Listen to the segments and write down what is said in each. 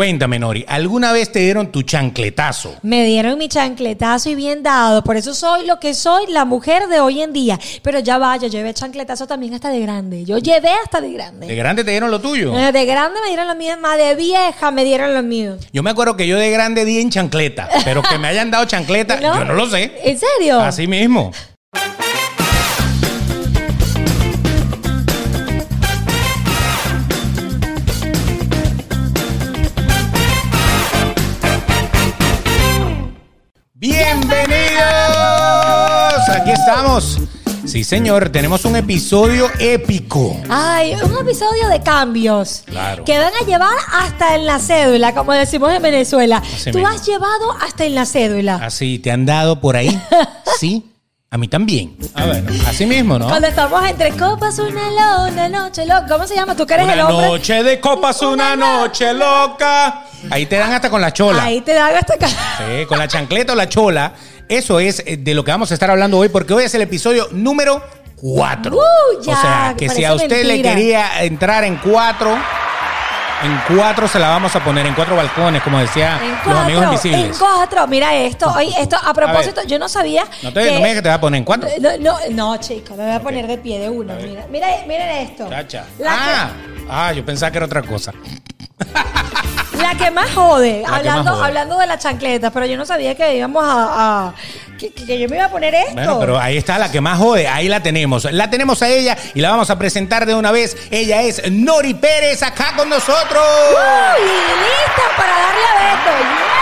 Cuéntame, Nori, ¿alguna vez te dieron tu chancletazo? Me dieron mi chancletazo y bien dado. Por eso soy lo que soy, la mujer de hoy en día. Pero ya vaya, yo llevé chancletazo también hasta de grande. Yo llevé hasta de grande. ¿De grande te dieron lo tuyo? Eh, De grande me dieron lo mío, más de vieja me dieron lo mío. Yo me acuerdo que yo de grande di en chancleta, pero que me hayan dado chancleta, ¿No? yo no lo sé. ¿En serio? Así mismo. ¡Bienvenidos! Aquí estamos. Sí, señor, tenemos un episodio épico. Ay, un episodio de cambios Claro. que van a llevar hasta en la cédula, como decimos en Venezuela. Así Tú mismo. has llevado hasta en la cédula. Así, ¿te han dado por ahí? Sí, a mí también. A ver, así mismo, ¿no? Cuando estamos entre copas, una lona, noche loca. ¿Cómo se llama? ¿Tú que eres Una el hombre? noche de copas, una noche loca. Ahí te dan hasta con la chola. Ahí te dan hasta acá. Sí, con la chancleta o la chola. Eso es eh, de lo que vamos a estar hablando hoy, porque hoy es el episodio número 4. Uh, ya, o sea, que si parece a usted le mentira. quería entrar en cuatro, en cuatro se la vamos a poner, en cuatro balcones, como decía En los cuatro, amigos en invisibles. cuatro. Mira esto. Oye, esto a propósito, yo no sabía. No te, que- no me digas que te va a poner en cuatro. No, no, no, chico, me voy a poner de pie de uno. Mira, mira, miren esto. Chacha. La, Ah, ah, yo pensaba que era otra cosa. la que más jode, La hablando, más jode. hablando de la chancleta, pero yo no sabía que íbamos a. a- que, que yo me iba a poner esto. Bueno, pero ahí está la que más jode, ahí la tenemos. La tenemos a ella y la vamos a presentar de una vez. Ella es Nori Pérez acá con nosotros. ¡Uy! ¡Lista para darle a Beto! ¡Yeah!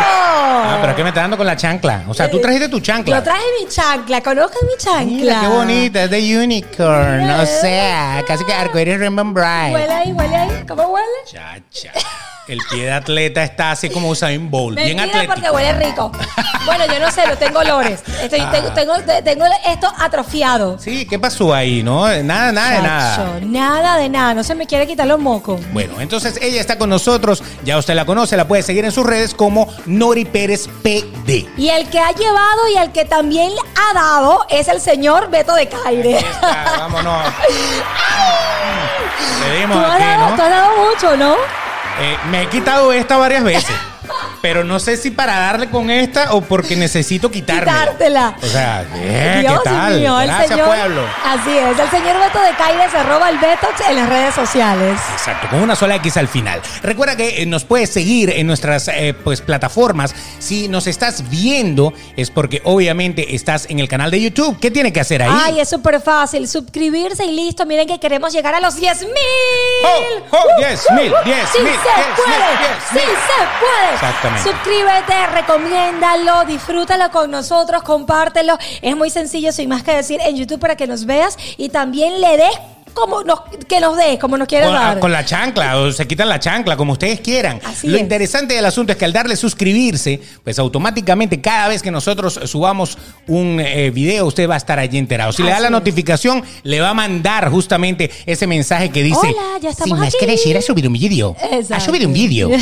Ah, pero ¿qué me está dando con la chancla? O sea, tú trajiste tu chancla. Yo traje mi chancla, conozcan mi chancla. Mira, qué bonita, es de unicorn. Mira. O sea, casi que arcoíris Rainbow Bright. Huele ahí, huele ahí. ¿Cómo huele? Chacha. El pie de atleta está así como Usain Bolt, bien Mentira, atlético. porque huele rico. Bueno, yo no sé, lo tengo olores. Estoy, Ah. tengo, tengo, tengo esto atrofiado. Sí, ¿qué pasó ahí, no? Nada, nada de nada. Nada de nada. No se me quiere quitar los mocos. Bueno, entonces ella está con nosotros, ya usted la conoce, la puede seguir en sus redes como Nori Pérez PD. Y el que ha llevado y el que también ha dado es el señor Beto de Caire. Ahí está, vámonos. Le dimos Tú has, aquí, dado, ¿no? tú has dado mucho, ¿no? Eh, me he quitado esta varias veces. Pero no sé si para darle con esta o porque necesito quitármela. Quitártela. O sea, ¿qué, Dios ¿qué tal? mío, el Gracias, señor. pueblo. Así es, el señor Beto de Caire se roba el Betox en las redes sociales. Exacto, con una sola X al final. Recuerda que eh, nos puedes seguir en nuestras eh, pues, plataformas. Si nos estás viendo, es porque obviamente estás en el canal de YouTube. ¿Qué tiene que hacer ahí? Ay, es súper fácil. Suscribirse y listo. Miren que queremos llegar a los 10 mil. ¡Oh, oh! 10,000, 10,000, Sí 10,000, se puede. 10,000. Sí se puede. Exactamente. Suscríbete, recomiéndalo, disfrútalo con nosotros, compártelo. Es muy sencillo, sin más que decir, en YouTube para que nos veas y también le des como nos, que nos des, como nos quieras Con, dar. con la chancla, o se quitan la chancla, como ustedes quieran. Así Lo es. interesante del asunto es que al darle suscribirse, pues automáticamente cada vez que nosotros subamos un eh, video, usted va a estar allí enterado. Si le da la es. notificación, le va a mandar justamente ese mensaje que dice: Hola, ya estamos Si me aquí". quieres ir a subir un vídeo, a subir un vídeo.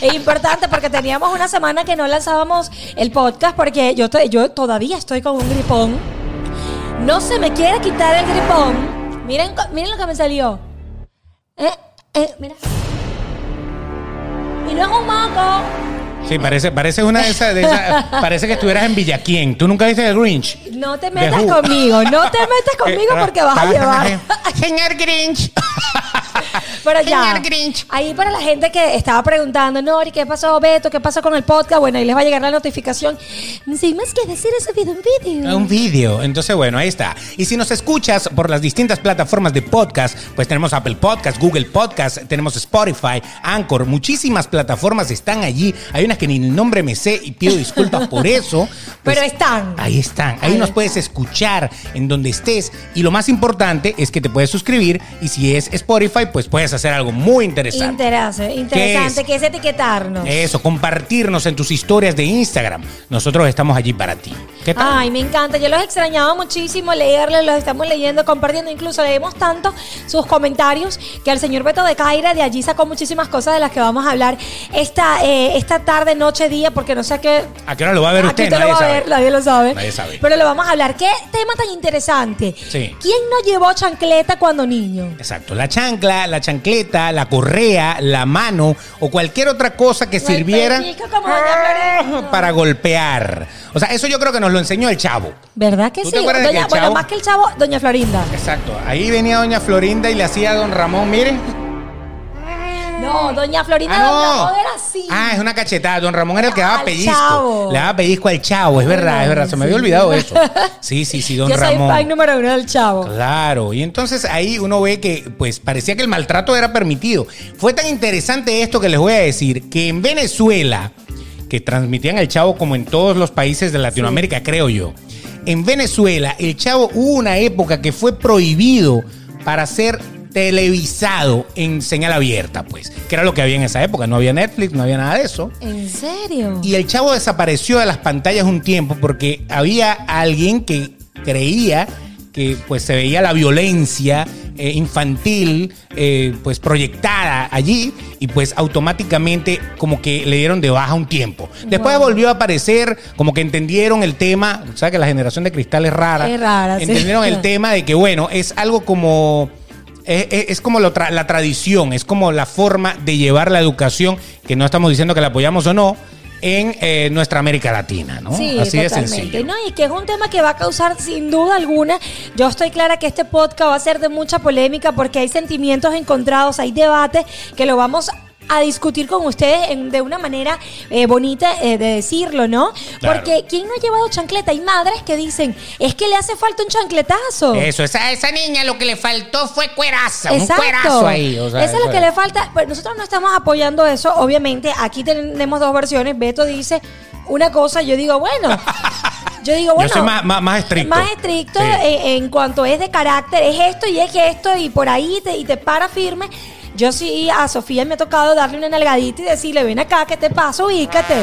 Es importante porque teníamos una semana que no lanzábamos el podcast porque yo, yo todavía estoy con un gripón. No se me quiere quitar el gripón. Miren, miren lo que me salió. Eh, eh, mira. Y no es un moco. sí, parece, parece una de esas, de esas- Parece que estuvieras en Villaquién. ¿Tú nunca viste el Grinch? No te metas conmigo. No te metas conmigo Eh, porque vas a llevar. Señor Grinch. Pero ya. Señor Grinch. Ahí para la gente que estaba preguntando, Nori, ¿qué pasó, Beto? ¿Qué pasó con el podcast? Bueno, ahí les va a llegar la notificación. Sin más que decir, he subido un vídeo. Un vídeo. Entonces, bueno, ahí está. Y si nos escuchas por las distintas plataformas de podcast, pues tenemos Apple Podcast, Google Podcast, tenemos Spotify, Anchor, muchísimas plataformas están allí. Hay unas que ni el nombre me sé y pido disculpas por eso. Pues, Pero están. Ahí están. Ahí, Ahí nos puedes escuchar en donde estés. Y lo más importante es que te puedes suscribir. Y si es Spotify, pues puedes hacer algo muy interesante. Interesa- interesante, es? que es etiquetarnos. Eso, compartirnos en tus historias de Instagram. Nosotros estamos allí para ti. ¿Qué tal? Ay, me encanta. Yo los extrañaba muchísimo leerles, los estamos leyendo, compartiendo. Incluso leemos tanto sus comentarios que el señor Beto de Caira de allí sacó muchísimas cosas de las que vamos a hablar esta, eh, esta tarde, noche, día, porque no sé a qué. ¿A qué hora lo va a ver usted? usted lo Nadie va a sabe. ver, nadie lo sabe. Nadie sabe. Pero lo vamos a hablar. ¿Qué tema tan interesante? Sí. ¿Quién no llevó chancleta cuando niño? Exacto. La chancla, la chancleta, la correa, la mano o cualquier otra cosa que sirviera para golpear. O sea, eso yo creo que nos lo enseñó el chavo. ¿Verdad que ¿Tú sí? que bueno, más que el chavo, doña Florinda. Exacto. Ahí venía doña Florinda y le hacía a don Ramón, mire. No, doña Florinda Ah, don no. Ramón era así. Ah, es una cachetada. Don Ramón era el que daba Al pellizco. chavo. Le daba pellizco al chavo, es verdad, es verdad. Se me había olvidado eso. Sí, sí, sí, don Yo soy Ramón. fan número uno del chavo. Claro, y entonces ahí uno ve que pues parecía que el maltrato era permitido. Fue tan interesante esto que les voy a decir, que en Venezuela, que transmitían el chavo como en todos los países de Latinoamérica, creo yo, en Venezuela el chavo hubo una época que fue prohibido para ser televisado en señal abierta, pues, que era lo que había en esa época, no había Netflix, no había nada de eso. ¿En serio? Y el chavo desapareció de las pantallas un tiempo porque había alguien que creía que pues se veía la violencia eh, infantil eh, pues proyectada allí y pues automáticamente como que le dieron de baja un tiempo. Después Wow. volvió a aparecer, como que entendieron el tema, o sea que la generación de cristal es rara. Es rara, sí. Entendieron el tema de que bueno, es algo como es, es- es como lo tra- la tradición, es como la forma de llevar la educación, que no estamos diciendo que la apoyamos o no, en eh, nuestra América Latina, ¿no? Sí, Así de sencillo. No, y que es un tema que va a causar sin duda alguna. Yo estoy clara que este podcast va a ser de mucha polémica porque hay sentimientos encontrados, hay debates que lo vamos a discutir con ustedes en- de una manera eh, bonita eh, de decirlo, ¿no? Claro. Porque ¿quién no ha llevado chancleta? Hay madres que dicen, es que le hace falta un chancletazo. Eso, esa, esa niña lo que le faltó fue cueraza, un Exacto. cuerazo ahí. o sea, eso es lo que le falta. Pues nosotros no estamos apoyando eso, obviamente. Aquí tenemos dos versiones. Beto dice una cosa, yo digo, bueno. Yo digo, bueno. Yo soy más, más, más estricto. Más estricto Sí. en, en cuanto es de carácter, es esto y es esto, y por ahí te, y te para firme. Yo sí, a Sofía me ha tocado darle una nalgadita y decirle, ven acá, ¿qué te pasa? Ubícate.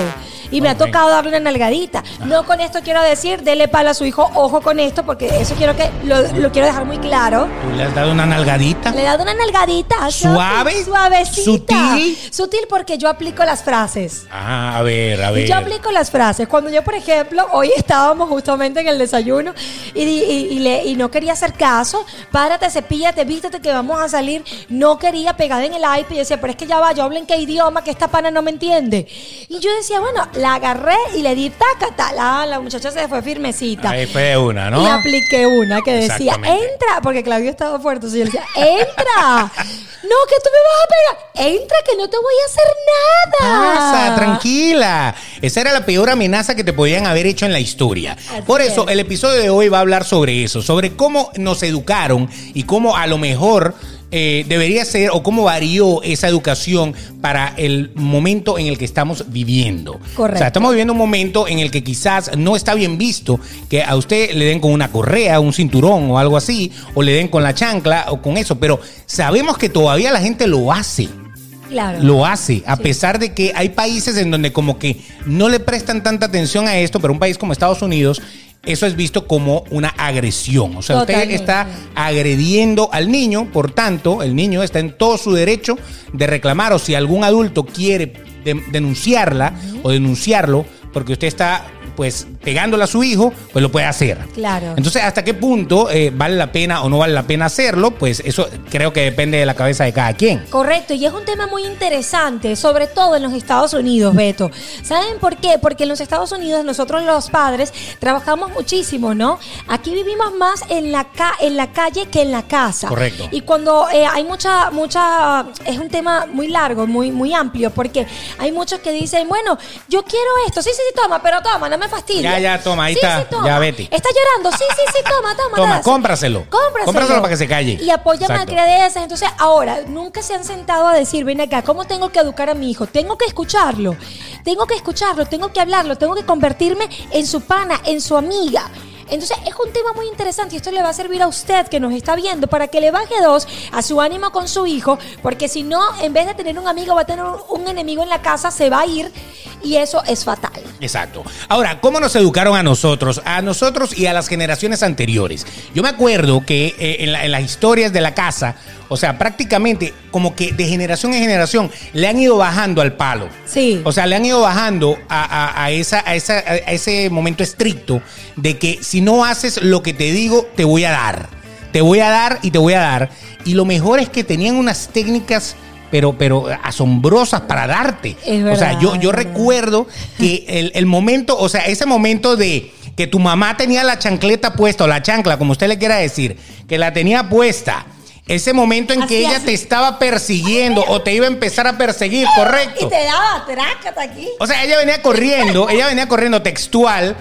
Y me ha tocado darle una nalgadita. No con esto quiero decir, dele palo a su hijo, ojo con esto, porque eso quiero que lo, lo quiero dejar muy claro. ¿Tú le has dado una nalgadita? Le he dado una nalgadita. ¿Suave? Suavecita. ¿Sutil? Sutil porque yo aplico las frases. Ah, a ver, a ver. Yo aplico las frases. Cuando yo, por ejemplo, hoy estábamos justamente en el desayuno y- y le- y no quería hacer caso, párate, cepíllate, vístete que vamos a salir. No quería pegar en el iPad y decía, pero es que ya va, yo hablo en qué idioma, que esta pana no me entiende. Y yo decía, bueno, la agarré y le di taca, la, la muchacha se fue firmecita. Ahí fue una, ¿no? Y apliqué una que decía, entra, porque Claudio estaba fuerte, entonces yo le decía, entra. No, que tú me vas a pegar. Entra, que no te voy a hacer nada. Pasa, tranquila. Esa era la peor amenaza que te podían haber hecho en la historia. Así Por eso, es. el episodio de hoy va a hablar sobre eso, sobre cómo nos educaron y cómo a lo mejor eh, debería ser o cómo varió esa educación para el momento en el que estamos viviendo. Correcto. O sea, estamos viviendo un momento en el que quizás no está bien visto que a usted le den con una correa, un cinturón o algo así, o le den con la chancla o con eso, pero sabemos que todavía la gente lo hace Claro. lo hace, a pesar de que hay países en donde como que no le prestan tanta atención a esto, pero un país como Estados Unidos, eso es visto como una agresión. O sea, Totalmente. usted está agrediendo al niño, por tanto, el niño está en todo su derecho de reclamar o si algún adulto quiere de- denunciarla o denunciarlo, porque usted está pues pegándole a su hijo, pues lo puede hacer. Claro. Entonces, ¿hasta qué punto eh, vale la pena o no vale la pena hacerlo? Pues eso creo que depende de la cabeza de cada quien. Correcto, y es un tema muy interesante, sobre todo en los Estados Unidos, Beto. ¿Saben por qué? Porque en los Estados Unidos nosotros los padres trabajamos muchísimo, ¿no? Aquí vivimos más en la, ca- en la calle que en la casa. Correcto. Y cuando eh, hay mucha, mucha, es un tema muy largo, muy, muy amplio, porque hay muchos que dicen, bueno, yo quiero esto, sí, sí, sí, toma, pero toma, no me fastidies. Ya, ya, toma, ahí Sí, está, sí, toma. ya vete. Está llorando, sí, sí, sí, toma, toma. Toma, cómpraselo. Cómpraselo. Cómpraselo para que se calle. Y apoya Exacto. malcriadeces. Entonces, ahora, nunca se han sentado a decir, ven acá, ¿cómo tengo que educar a mi hijo? Tengo que escucharlo. Tengo que escucharlo, tengo que hablarlo, tengo que convertirme en su pana, en su amiga. Entonces es un tema muy interesante y esto le va a servir a usted que nos está viendo para que le baje dos a su ánimo con su hijo, porque si no, en vez de tener un amigo, va a tener un enemigo en la casa, se va a ir y eso es fatal. Exacto. Ahora, ¿cómo nos educaron a nosotros? A nosotros y a las generaciones anteriores. Yo me acuerdo que eh, en, la- en las historias de la casa, o sea, prácticamente como que de generación en generación le han ido bajando al palo. Sí. O sea, le han ido bajando a, a- a esa, a, esa, a ese momento estricto de que si no haces lo que te digo, te voy a dar. Te voy a dar y te voy a dar. Y lo mejor es que tenían unas técnicas pero, pero asombrosas para darte. Es o sea, yo, yo recuerdo que el, el momento, o sea, ese momento de que tu mamá tenía la chancleta puesta, o la chancla, como usted le quiera decir, que la tenía puesta. Ese momento en que ella así. te estaba persiguiendo o te iba a empezar a perseguir, correcto. Y te daba trácata aquí. O sea, ella venía corriendo, ella venía corriendo textual,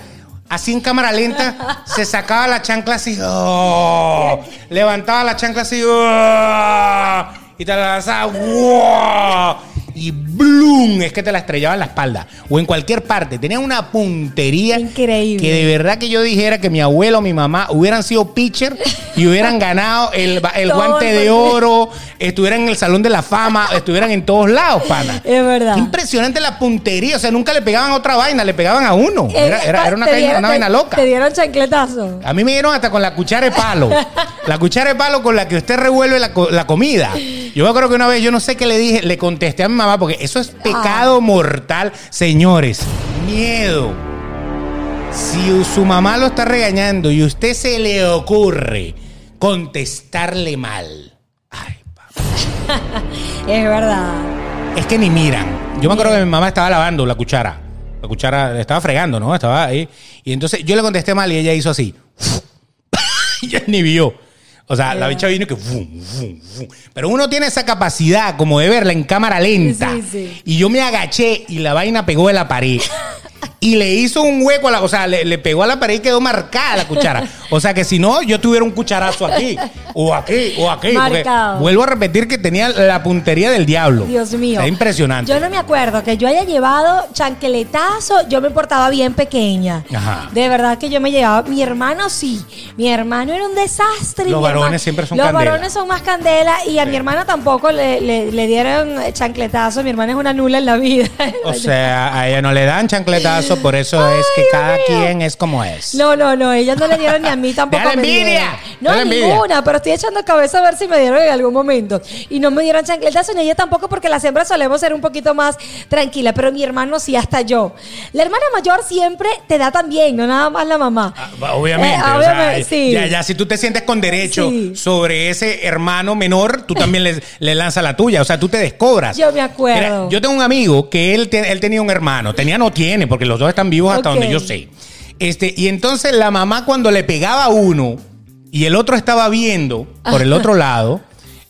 así en cámara lenta, se sacaba la chancla así, oh, levantaba la chancla así, oh, y te la lanzaba, wow, y ¡blum! Es que te la estrellaba en la espalda o en cualquier parte. Tenía una puntería Increíble. que de verdad que yo dijera que mi abuelo o mi mamá hubieran sido pitcher y hubieran ganado el, el guante de oro, estuvieran en el Salón de la Fama, estuvieran en todos lados, pana. Es verdad. Qué impresionante la puntería. O sea, nunca le pegaban a otra vaina, le pegaban a uno. Eh, Era, era- era una, vaina- dieron- una vaina loca. Te dieron chancletazo. A mí me dieron hasta con la cuchara de palo. La cuchara de palo con la que usted revuelve la, la comida. Yo me acuerdo que una vez, yo no sé qué le dije, le contesté a mi mamá, porque eso es pecado mortal. Señores, miedo. Si su mamá lo está regañando y usted se le ocurre contestarle mal. Ay, papá. Es verdad. Es que ni miran. Yo me acuerdo que mi mamá estaba lavando la cuchara. La cuchara estaba fregando, ¿no? Estaba ahí. Y entonces yo le contesté mal y ella hizo así. ella ni vio. O sea, la bicha vino y que. fum, fum, fum. Pero uno tiene esa capacidad como de verla en cámara lenta. Sí, sí. Y yo me agaché y la vaina pegó en la pared. Y le hizo un hueco a la. O sea, le, le pegó a la pared y quedó marcada la cuchara. O sea que si no, yo tuviera un cucharazo aquí. O aquí, o aquí. porque Marcado. vuelvo a repetir que tenía la puntería del diablo. Dios mío. Es impresionante. Yo no me acuerdo que yo haya llevado chancletazo. Yo me portaba bien pequeña. Ajá. De verdad que yo me llevaba. Mi hermano sí. Mi hermano era un desastre. Los varones siempre son Los candela. varones son más candela. Y a mi hermana tampoco le, le- le dieron chancletazo. Mi hermana es una nula en la vida. O sea, a ella no le dan chancletazo, por eso es que Dios cada mío. quien es como es. No, no, no, ellas no le dieron ni a mí tampoco. Dale me envidia, dieron. No, dale envidia. ninguna, pero estoy echando cabeza a ver si me dieron en algún momento. Y no me dieron chancletazo ni ella tampoco, porque las hembras solemos ser un poquito más tranquilas, pero mi hermano sí, hasta yo. La hermana mayor siempre te da también, no nada más la mamá. Ah, Obviamente, Eh, o sea, obviamente, sí. ya, ya si tú te sientes con derecho Sí. sobre ese hermano menor, tú también le, le lanzas la tuya, o sea, tú te descobras. Yo me acuerdo. Mira, yo tengo un amigo que él, te- él tenía un hermano, tenía no tiene, porque los dos están vivos hasta donde yo sé. Este, y entonces la mamá cuando le pegaba a uno y el otro estaba viendo por el otro lado,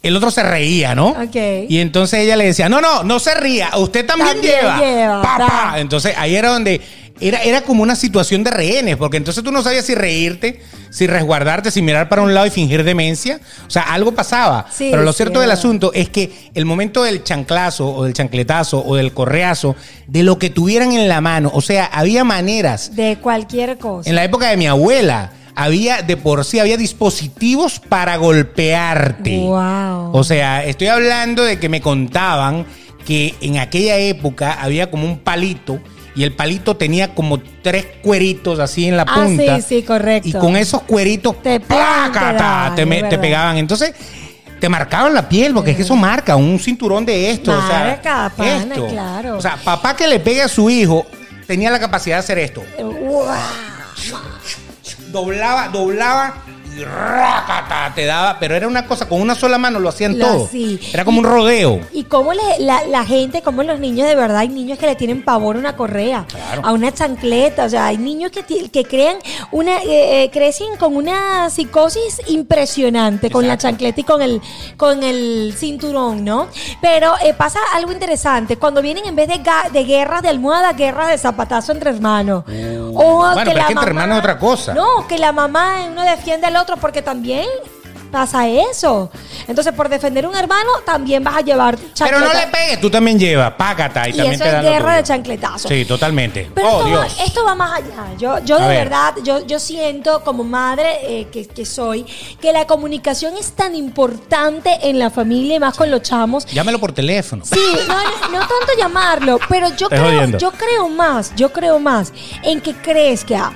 el otro se reía, ¿no? Ok. Y entonces ella le decía, no, no, no se ría, usted también, También lleva. lleva. Entonces ahí era donde era, era como una situación de rehenes, porque entonces tú no sabías si reírte, si resguardarte, si mirar para un lado y fingir demencia. O sea, algo pasaba. Sí, Pero lo cierto del asunto es que el momento del chanclazo o del chancletazo o del correazo, de lo que tuvieran en la mano, o sea, había maneras. De cualquier cosa. En la época de mi abuela, había de por sí, había dispositivos para golpearte. Wow. O sea, estoy hablando de que me contaban que en aquella época había como un palito y el palito tenía como tres cueritos así en la Ah, punta. sí, sí, correcto. Y con esos cueritos Te ¡plácata! te, me- te pegaban. Entonces, te marcaban la piel, porque es que eso marca un cinturón de esto. o sea, pana, esto. claro. O sea, papá que le pegue a su hijo tenía la capacidad de hacer esto Wow. doblaba, doblaba y te daba, pero era una cosa, con una sola mano lo hacían todo. Era como un rodeo. Y cómo le- la, la gente, como los niños de verdad, hay niños que le tienen pavor a una correa, Claro. a una chancleta, o sea, hay niños que, que crean una, eh, eh, crecen con una psicosis impresionante con la chancleta y con el, con el cinturón, ¿no? Pero eh, pasa algo interesante, cuando vienen en vez de, de guerras de almohada, guerras de zapatazo entre hermanos. O Bueno, pero es que entre hermanos es otra cosa. No, que la mamá uno defiende al otro porque también pasa eso. Entonces, por defender un hermano, también vas a llevar Pero no chancleta. le pegues, tú también llevas, págata y, Y también eso te es dan guerra de chancletazos. Sí, totalmente. Pero oh, esto, va, Dios. esto va más allá. Yo, yo A de ver. verdad, yo, yo siento como madre eh, que, que soy, que la comunicación es tan importante en la familia y más con los chamos. Llámelo por teléfono. Sí, no, no, no tanto llamarlo, pero yo Estoy creo, jodiendo. yo creo más, yo creo más en que crezca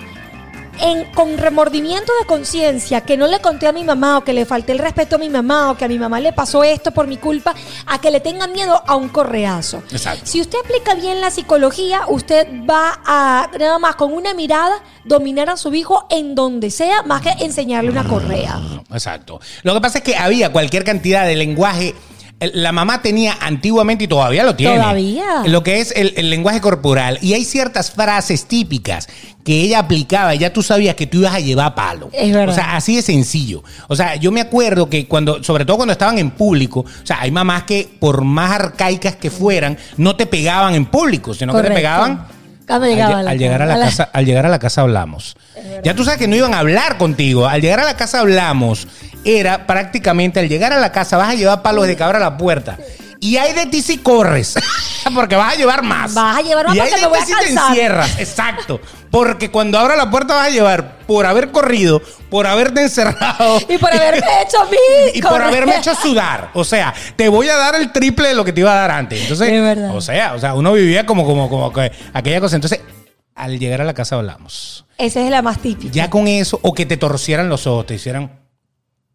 en, con remordimiento de conciencia que no le conté a mi mamá o que le falté el respeto a mi mamá o que a mi mamá le pasó esto por mi culpa, a que le tengan miedo a un correazo. Exacto. Si usted aplica bien la psicología, usted va a nada más con una mirada dominar a su hijo en donde sea, más que enseñarle una correa. Exacto. Lo que pasa es que había cualquier cantidad de lenguaje. La mamá tenía antiguamente y todavía lo tiene. Todavía. Lo que es el, el lenguaje corporal. Y hay ciertas frases típicas que ella aplicaba y ya tú sabías que tú ibas a llevar palo. Es verdad. O sea, así de sencillo. O sea, yo me acuerdo que cuando, sobre todo cuando estaban en público, o sea, hay mamás que por más arcaicas que fueran, no te pegaban en público, sino que te pegaban Cuando al, llegaba lle- a la al llegar a la casa. casa, al llegar a la casa hablamos. Ya tú sabes que no iban a hablar contigo. Al llegar a la casa hablamos. Era prácticamente al llegar a la casa vas a llevar palos de cabra a la puerta. Y hay de ti si corres, porque vas a llevar más. Vas a llevar más y hay de me voy ti si te encierras, exacto. Porque cuando abra la puerta vas a llevar por haber corrido, por haberte encerrado. Y por haberme hecho mí. Y por haberme hecho sudar. O sea, te voy a dar el triple de lo que te iba a dar antes. Entonces, Es verdad. o sea, o sea, uno vivía como, como, como que aquella cosa. Entonces, al llegar a la casa hablamos. Esa es la más típica. Ya con eso, o que te torcieran los ojos, te hicieran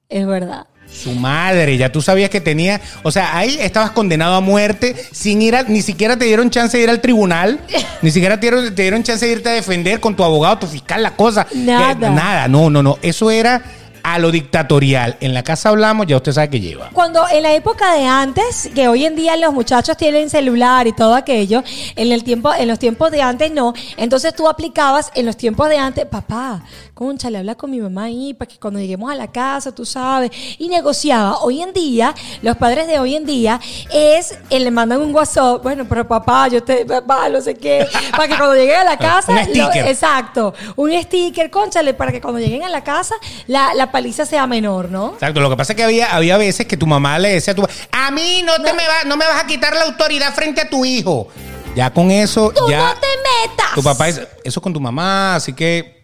Es verdad. Su madre, ya tú sabías que tenía, o sea, ahí estabas condenado a muerte, sin ir a, ni siquiera te dieron chance de ir al tribunal, ni siquiera te dieron, te dieron chance de irte a defender con tu abogado, tu fiscal, la cosa. Nada. Que- nada, no, no, no, eso era a lo dictatorial. En la casa hablamos, ya usted sabe que lleva. Cuando en la época de antes, que hoy en día los muchachos tienen celular y todo aquello, en el tiempo, en los tiempos de antes no. Entonces tú aplicabas en los tiempos de antes, papá, concha, le habla con mi mamá ahí para que cuando lleguemos a la casa, tú sabes, y negociaba. Hoy en día, los padres de hoy en día es, eh, le mandan un WhatsApp, bueno, pero papá, yo te, papá, no sé qué, para que cuando lleguen a la casa, Un lo- exacto, un sticker, conchale, para que cuando lleguen a la casa, la, la paliza sea menor, ¿no? Exacto, lo que pasa es que había, había veces que tu mamá le decía a tu a mí no, te me va, no me vas a quitar la autoridad frente a tu hijo. Ya con eso, Tú ya no te metas. tu papá es, eso con tu mamá, así que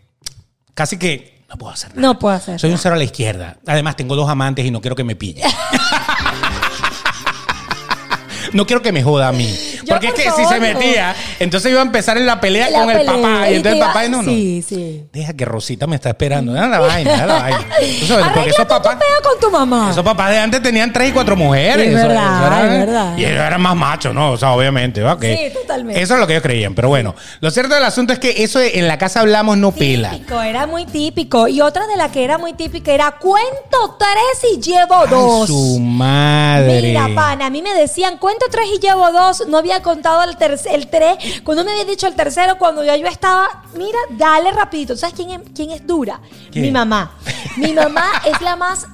casi que no puedo hacer nada. No puedo hacer. Soy un cero a la izquierda. Además, tengo dos amantes y no quiero que me pille. No quiero que me joda a mí. Yo, Porque es que si se metía, entonces iba a empezar en la pelea La con el papá. Y entonces el papá, no, no. Sí, sí. Deja que Rosita me está esperando. Deja la vaina, deja la vaina. Tú sabes, porque esos tu papás. con tu mamá. Esos papás de antes tenían tres y cuatro mujeres. Es verdad, eso era- es verdad. Y ellos eran más machos, ¿no? O sea, obviamente. ¿va? Que Sí, totalmente. Eso es lo que ellos creían. Pero bueno, lo cierto del asunto es que eso en la casa hablamos no pela. Típico, era muy típico. Y otra de la que era muy típica era cuento tres y llevo Ay, dos. su madre. Mira, pana, a mí me decían, cuento tres y llevo dos. No había contado el, terc- el tres. Cuando me había dicho el tercero, cuando ya yo estaba, mira, dale rapidito. ¿Sabes quién es, quién es dura? ¿Quién? Mi mamá. Mi mamá es la más...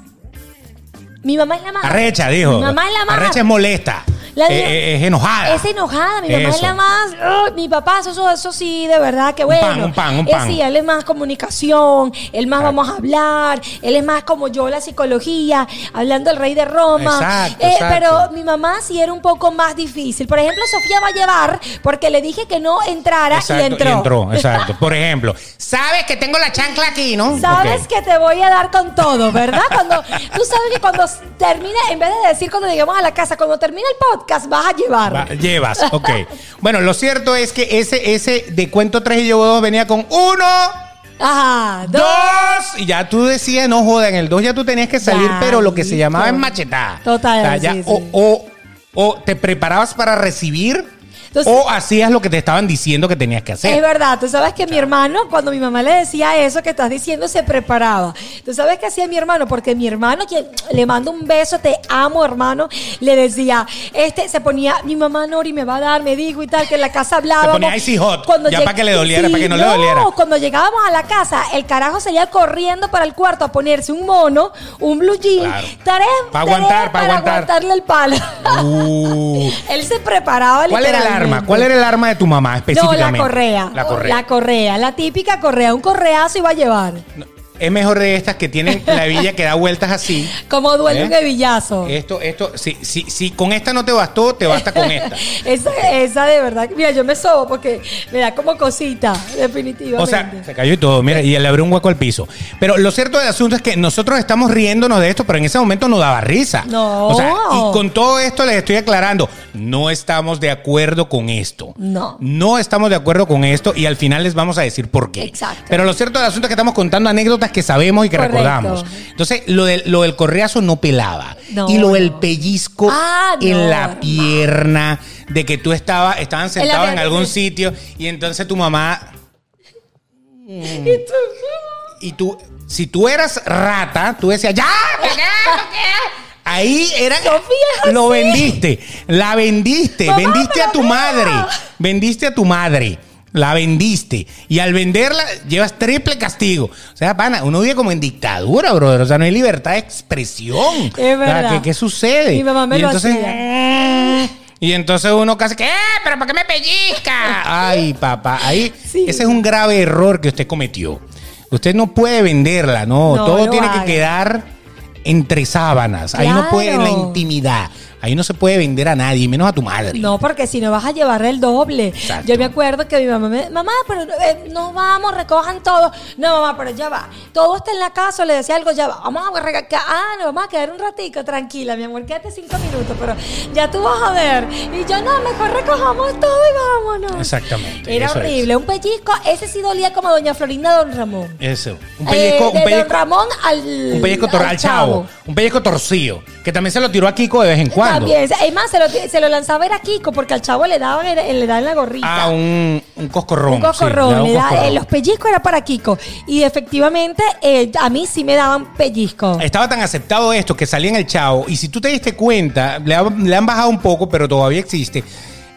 Mi mamá es la más... Arrecha, dijo. Mi mamá es la más... Arrecha es molesta. La Eh, eh, es enojada. Es enojada, mi mamá es la más. mi papá, eso, eso, eso sí, de verdad, que bueno. pan, un pan, un Eh, pan. sí, él es más comunicación, él más Exacto. vamos a hablar, él es más como yo, la psicología, hablando del rey de Roma. Exacto, Eh, exacto. Pero mi mamá sí era un poco más difícil. Por ejemplo, Sofía va a llevar porque le dije que no entrara Exacto, y entró. exacto. Por ejemplo, sabes que tengo la chancla aquí, ¿no? Sabes que te voy a dar con todo, ¿verdad? Cuando tú sabes que cuando termine, en vez de decir cuando lleguemos a la casa, cuando termine el podcast, vas a llevar. Va, llevas, ok. bueno, lo cierto es que ese, ese de cuento 3 y llevo 2 venía con uno, Ajá, dos. dos, y ya tú decías, no joda, en el 2 ya tú tenías que salir, Ya, pero lo que se llamaba en machetada. Total, O, sea, ya sí, o, sí. o- o te preparabas para recibir, Entonces- o hacías lo que te estaban diciendo que tenías que hacer. Es verdad, tú sabes que mi hermano, cuando mi mamá le decía eso que estás diciendo, se preparaba. Tú sabes qué hacía mi hermano, porque mi hermano, que le mando un beso, te amo, hermano, le decía, este se ponía, mi mamá Nori me va a dar, me dijo y tal, que en la casa hablábamos. Se ponía icy hot, ya lleg- para que le doliera, para que no le doliera. cuando llegábamos a la casa, el carajo salía corriendo para el cuarto a ponerse un mono, un blue jean, Claro. tarea- Pa' aguantar, tarea pa' para aguantar. aguantarle el palo. Uh. Él se preparaba ¿Cuál era arma? ¿Cuál era el arma de tu mamá No, específicamente? la correa. La correa. La correa, la típica correa. Un correazo iba a llevar. Es mejor de estas que tienen la hebilla que da vueltas así. Como duele ¿Eh? un hebillazo. Esto, esto, si, si, si con esta no te bastó, te basta con esta. esa, esa de verdad. Mira, yo me sobo porque me da como cosita, definitivamente. O sea, se cayó y todo, mira, y le abrió un hueco al piso. Pero lo cierto del asunto es que nosotros estamos riéndonos de esto, pero en ese momento no daba risa. No. O sea, y con todo esto les estoy aclarando, no estamos de acuerdo con esto. No. No estamos de acuerdo con esto y al final les vamos a decir por qué. Exacto. Pero lo cierto del asunto es que estamos contando anécdotas que sabemos y que Correcto. recordamos. Entonces, lo del, lo del correazo no pelaba. No, y lo del pellizco Ah, no, en la pierna, de que tú estabas, estaban sentados en algún sitio y entonces tu mamá Y tú- y tú, si tú eras rata, tú decías, ¡ya! ¿qué, qué, qué?". Ahí era. Sofía lo vendiste. La vendiste. Mamá, vendiste a tu madre. Vendiste a tu madre. La vendiste. Y al venderla, llevas triple castigo. O sea, pana, uno vive como en dictadura, brother. O sea, no hay libertad de expresión. Es O sea, verdad. ¿qué, qué sucede? Mi mamá me y lo entonces, hacía. Y entonces uno casi que, ¡eh! ¿Pero por qué me pellizca? Ay, papá. Ahí, Sí. ese es un grave error que usted cometió. Usted no puede venderla, no. No Todo tiene haga. que quedar entre sábanas. Ahí no puede, en la intimidad. Ahí no se puede vender a nadie, menos a tu madre. No, porque si no vas a llevar el doble. Exacto. Yo me acuerdo que mi mamá me, mamá, pero eh, no vamos, recojan todo. No, mamá, pero ya va. Todo está en la casa, le decía algo, ya va. Vamos a regar, ah, no, vamos a quedar un ratico, tranquila, mi amor, quédate cinco minutos, pero ya tú vas a ver. Y yo, no, mejor recojamos todo y vámonos. Exactamente, Era es. horrible. Un pellizco, ese sí dolía como doña Florinda Don Ramón. Eso. Un Eh, pellizco, de un pellizco, Don Ramón al, un pellizco al chavo. Un pellizco torcido. Que también se lo tiró a Kiko de vez en cuando. También, es más, se lo, se lo lanzaba era Kiko, porque al chavo le daban, le daban la gorrita. Ah, un, un coscorrón. Un cocorrón, sí, le da un le da- coscorrón. eh, los pellizcos era para Kiko. Y efectivamente, eh, a mí sí me daban pellizco. Estaba tan aceptado esto que salía en el Chavo. Y si tú te diste cuenta, le, ha- le han bajado un poco, pero todavía existe.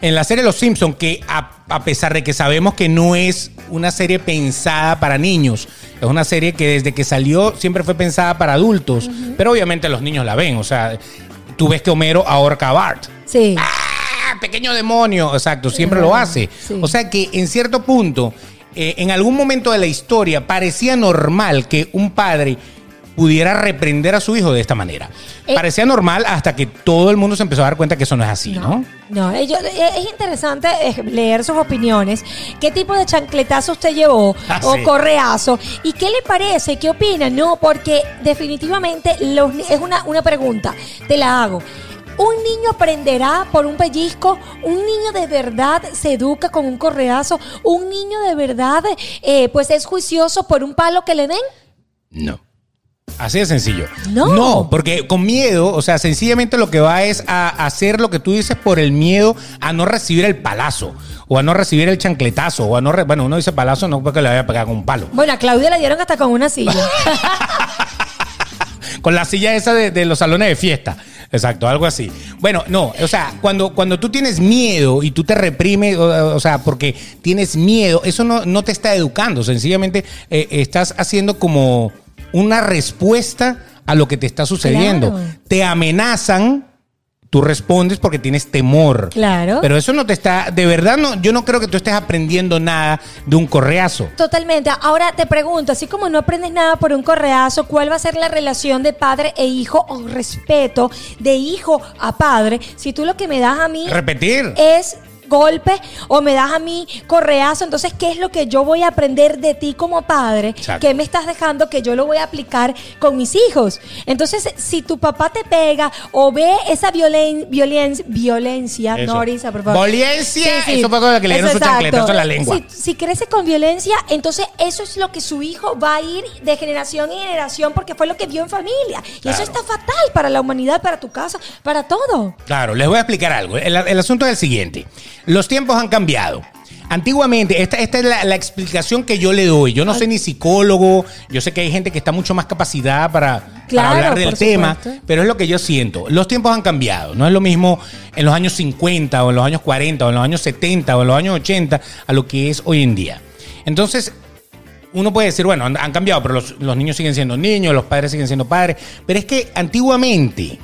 En la serie Los Simpson, que a, a pesar de que sabemos que no es una serie pensada para niños, es una serie que desde que salió siempre fue pensada para adultos, pero obviamente los niños la ven. O sea, tú ves que Homero ahorca a Bart. Sí. ¡Ah! Pequeño demonio, exacto, siempre lo hace. Sí. O sea que en cierto punto, eh, en algún momento de la historia, parecía normal que un padre pudiera reprender a su hijo de esta manera. Eh, parecía normal hasta que todo el mundo se empezó a dar cuenta que eso no es así, ¿no? No, eh, yo- eh, es interesante leer sus opiniones. ¿Qué tipo de chancletazo usted llevó? Ah, o sí. correazo. ¿Y qué le parece? ¿Qué opina? No, porque definitivamente los es una, una pregunta. Te la hago. ¿Un niño aprenderá por un pellizco? ¿Un niño de verdad se educa con un correazo? ¿Un niño de verdad eh, pues es juicioso por un palo que le den? No. Así de sencillo. No. No, porque con miedo, o sea, sencillamente lo que va es a hacer lo que tú dices por el miedo a no recibir el palazo, o a no recibir el chancletazo, o a no. re- bueno, uno dice palazo no porque le vaya a pegar con un palo. Bueno, a Claudia le dieron hasta con una silla. Con la silla esa de, de los salones de fiesta. Exacto, algo así. Bueno, no, o sea, cuando, cuando tú tienes miedo y tú te reprimes, o, o sea, porque tienes miedo, eso no, no te está educando, sencillamente eh, estás haciendo como una respuesta a lo que te está sucediendo. Claro. Te amenazan, tú respondes porque tienes temor. Claro. Pero eso no te está, de verdad, no, yo no creo que tú estés aprendiendo nada de un correazo. Totalmente. Ahora te pregunto, así como no aprendes nada por un correazo, ¿cuál va a ser la relación de padre e hijo o respeto de hijo a padre? Si tú lo que me das a mí Repetir. es golpe o me das a mí correazo, entonces ¿qué es lo que yo voy a aprender de ti como padre? Exacto. ¿Qué me estás dejando que yo lo voy a aplicar con mis hijos? Entonces, si tu papá te pega o ve esa violen, violen- violencia, Eso. no Orisa, por favor. Violencia, eso fue con lo que le dieron su chancletazo la lengua. Si, si crece con violencia, entonces eso es lo que su hijo va a ir de generación en generación porque fue lo que vio en familia. Y Claro. eso está fatal para la humanidad, para tu casa, para todo. Claro, les voy a explicar algo. El, el asunto es el siguiente. Los tiempos han cambiado. Antiguamente, esta, esta es la, la explicación que yo le doy. Yo no soy ni psicólogo, yo sé que hay gente que está mucho más capacitada para, hablar del tema, supuesto. pero es lo que yo siento. Los tiempos han cambiado. No es lo mismo en los años 50 o en los años 40 o en los años 70 o en los años 80 a lo que es hoy en día. Entonces, uno puede decir, bueno, han, han cambiado, pero los, los niños siguen siendo niños, los padres siguen siendo padres. Pero es que antiguamente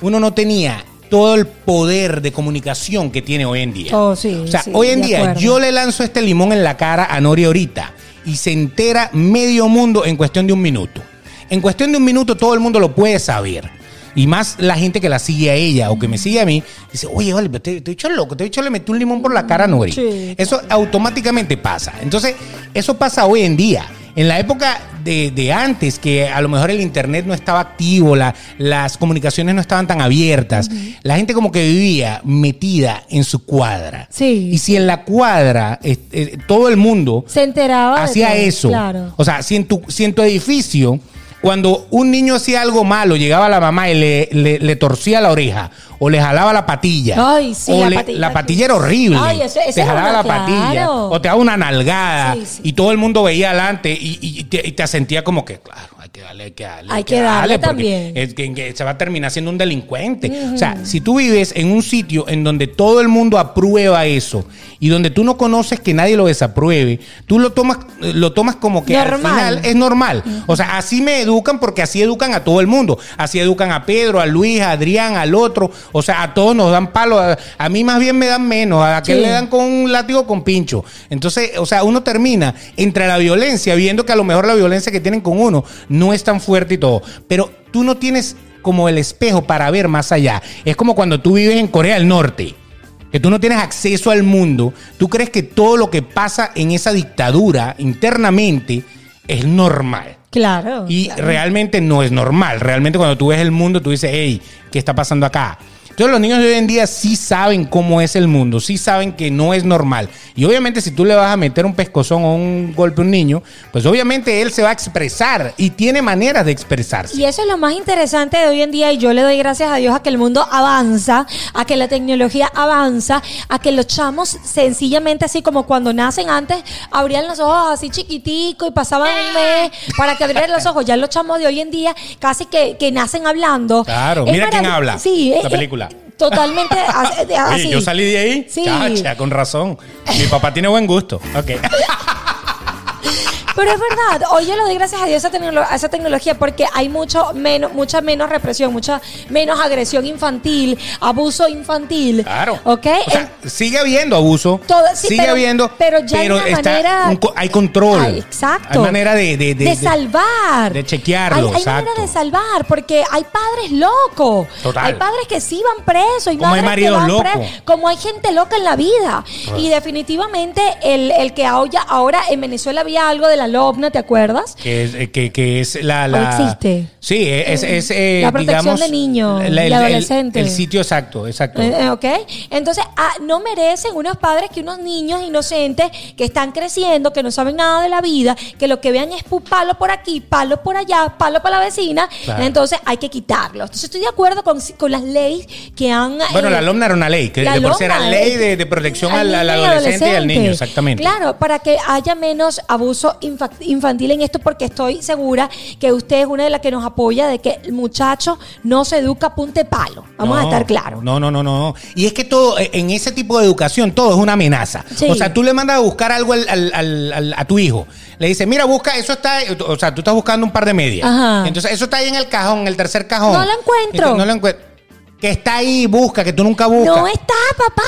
uno no tenía todo el poder de comunicación que tiene hoy en día. Oh, sí, o sea, sí, hoy en día acuerdo. yo le lanzo este limón en la cara a Nori ahorita y se entera medio mundo en cuestión de un minuto. En cuestión de un minuto todo el mundo lo puede saber. Y más la gente que la sigue a ella o que me sigue a mí, dice, oye, vale, te, te he dicho loco, te he dicho le metí un limón por la cara a Nori. Sí. Eso automáticamente pasa. Entonces, eso pasa hoy en día. En la época de, de antes, que a lo mejor el internet no estaba activo, la- las comunicaciones no estaban tan abiertas, la gente como que vivía metida en su cuadra. Sí. Y si en la cuadra eh, eh, todo el mundo Se enteraba. hacía eso. Claro. O sea, si en, tu, si en tu edificio, cuando un niño hacía algo malo, llegaba la mamá y le, le- le torcía la oreja o le jalaba la patilla. Ay, sí, o la le- patilla. la patilla era horrible. Ay, eso- eso te jalaba una- la patilla. O te daba una nalgada. Sí, sí. Y todo el mundo veía adelante y, y- y te, y te sentía como que, claro, que darle, hay que darle. Hay que darle porque también. Es que, que se va a terminar siendo un delincuente. O sea, si tú vives en un sitio en donde todo el mundo aprueba eso y donde tú no conoces que nadie lo desapruebe, tú lo tomas, lo tomas como que al Normal. final es normal. O sea, así me educan porque así educan a todo el mundo. Así educan a Pedro, a Luis, a Adrián, al otro. O sea, a todos nos dan palo. A, a mí más bien me dan menos. A aquel Sí. le dan con un látigo con pincho. Entonces, o sea, uno termina entre la violencia, viendo que a lo mejor la violencia que tienen con uno no es tan fuerte y todo. Pero tú no tienes como el espejo para ver más allá. Es como cuando tú vives en Corea del Norte que tú no tienes acceso al mundo, tú crees que todo lo que pasa en esa dictadura internamente es normal. Claro. Y claro. realmente no es normal. Realmente cuando tú ves el mundo, tú dices, hey, ¿qué está pasando acá? Entonces los niños de hoy en día sí saben cómo es el mundo, sí saben que no es normal. Y obviamente si tú le vas a meter un pescozón o un golpe a un niño, pues obviamente él se va a expresar y tiene maneras de expresarse. Y eso es lo más interesante de hoy en día y yo le doy gracias a Dios a que el mundo avanza, a que la tecnología avanza, a que los chamos sencillamente así como cuando nacen antes abrían los ojos así chiquitico y pasaban un mes para que abrieran los ojos. Ya los chamos de hoy en día casi que, que nacen hablando. Claro, Es mira quién habla, Sí, la película. Totalmente as- así. Oye, yo salí de ahí. Sí. Chacha, con razón. Mi papá tiene buen gusto. Ok. Pero es verdad, hoy yo le doy gracias a Dios a, tecnolo- a esa tecnología porque hay mucho menos, mucha menos represión, mucha menos agresión infantil, abuso infantil. Claro. ¿Ok? O sea, sigue habiendo abuso. Todo- sí, sigue pero- habiendo. pero ya hay una manera- un hay control. Exacto. Hay manera de. De, de- salvar. de chequearlo, Hay, hay exacto. manera de salvar, porque hay padres locos. Total. Hay padres que sí van presos. Y Como hay maridos locos. Como hay gente loca en la vida. Y definitivamente el, el que ahora, ahora en Venezuela había algo de la LOBNA, ¿te acuerdas? Que es, eh, que, que es la, la- ¿O existe? Sí, es, es, eh, La protección digamos, de niños y el- adolescentes. El, sitio exacto, exacto. Eh, eh, ¿Ok? Entonces, ah, no merecen unos padres que unos niños inocentes que están creciendo, que no saben nada de la vida, que lo que vean es pu- palo por aquí, palo por allá, palo para la vecina. Claro. Entonces, hay que quitarlos. Entonces, estoy de acuerdo con, con las leyes que han. bueno, eh, la LOMNA era una ley, que la de por ser LOMNA, la ley eh, de, de protección al al, al niño y adolescente y al niño, exactamente. Claro, para que haya menos abuso infa- infantil en esto, porque estoy segura que usted es una de las que nos apoya de que el muchacho no se educa a punte palo. Vamos a estar claros. No, no, no, no. Y es que todo, eh, en ese tipo de educación, todo es una amenaza. Sí. O sea, tú le mandas a buscar algo al- al- al- al- a tu hijo. Le dices, mira, busca, eso está, o sea, tú estás buscando un par de medias. Ajá. Entonces, eso está ahí en el cajón, en el tercer cajón. No lo encuentro. Entonces, no lo encuentro. Que está ahí, busca, que tú nunca buscas. No está, papá.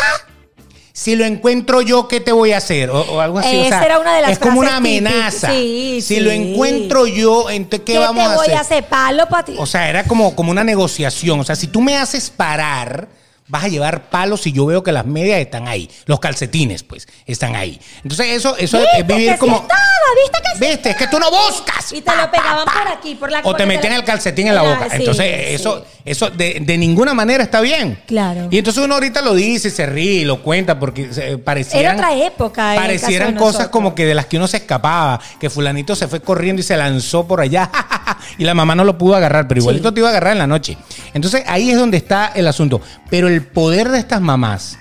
Si lo encuentro yo, ¿qué te voy a hacer? O, o algo así. o Esa era una de las Es como una amenaza. Sí, si sí. lo encuentro yo, entonces, ¿qué, ¿Qué, vamos te a voy hacer? a hacer? Palo para ti. O sea, era como, como una negociación. O sea, si tú me haces parar, vas a llevar palos si yo veo que las medias están ahí. Los calcetines, pues, están ahí. Entonces, eso, eso ¿Viste es vivir que sí como. estaba? ¿Viste que sí? ¿Viste? Es que tú no buscas. Y te lo pegaban por aquí, por la O te metían el calcetín en la Ah, boca. sí, entonces, eso, eso de, de ninguna manera está bien. Claro. Y entonces uno ahorita lo dice, se ríe y lo cuenta porque se- parecieran. Era otra época Parecieran cosas nosotros. como que de las que uno se escapaba. Que Fulanito se fue corriendo y se lanzó por allá. y la mamá no lo pudo agarrar, pero igualito Sí. te iba a agarrar en la noche. Entonces ahí es donde está el asunto. Pero el poder de estas mamás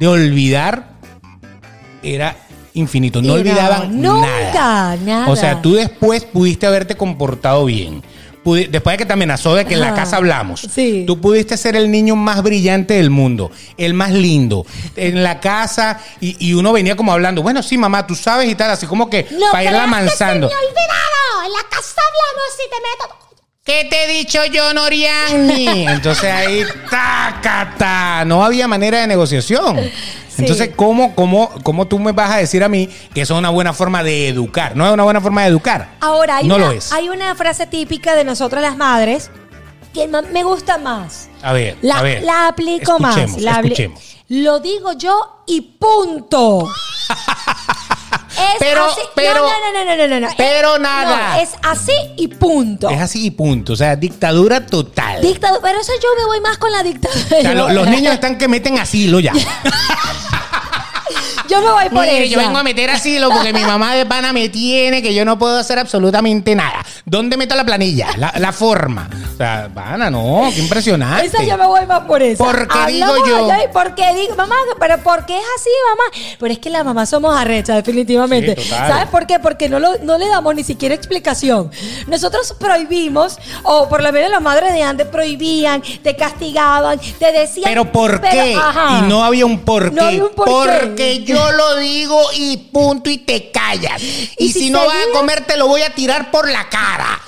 de olvidar era infinito. No Era- olvidaban nunca, nada. nada. O sea, tú después pudiste haberte comportado bien. Después de que te amenazó de que en la casa hablamos, Sí. tú pudiste ser el niño más brillante del mundo, el más lindo, en la casa, y, y uno venía como hablando, bueno, sí, mamá, tú sabes y tal, así como que No para irla que se me ha olvidado. En la casa hablamos y te meto. ¿Qué te he dicho yo, Noriani? Entonces ahí, tacata. No había manera de negociación. Entonces, ¿cómo, cómo, ¿cómo tú me vas a decir a mí que eso es una buena forma de educar? No es una buena forma de educar. Ahora, hay, no una, lo es. hay una frase típica de nosotras las madres que me gusta más. A ver, La, a ver. la aplico más. La escuchemos. Lo digo yo y punto. Es Pero- así. pero- no, no, no, no, no, pero nada. es así y punto. Es así y punto. O sea, dictadura total. Dictadura, pero eso yo me voy más con la dictadura. los niños están que meten asilo ya. Yo me voy por Mire, eso. yo vengo a meter asilo porque mi mamá de pana me tiene que yo no puedo hacer absolutamente nada. ¿Dónde meto la planilla? La, la forma. O sea, pana, no, qué impresionante. Esa yo me voy más por eso. Porque digo yo- Porque digo, mamá, pero ¿por qué es así, mamá? Pero es que las mamás somos arrechas, definitivamente. Sí. ¿Sabes por qué? Porque no, lo- no le damos ni siquiera explicación. Nosotros prohibimos, o por lo menos las madres de antes prohibían, te castigaban, te decían. Pero ¿por pero, qué? ajá. Y no había un por qué. No había un por qué. Porque yo lo digo y punto y te callas. Y, Y si, si no vas a comer, te lo voy a tirar por la cara.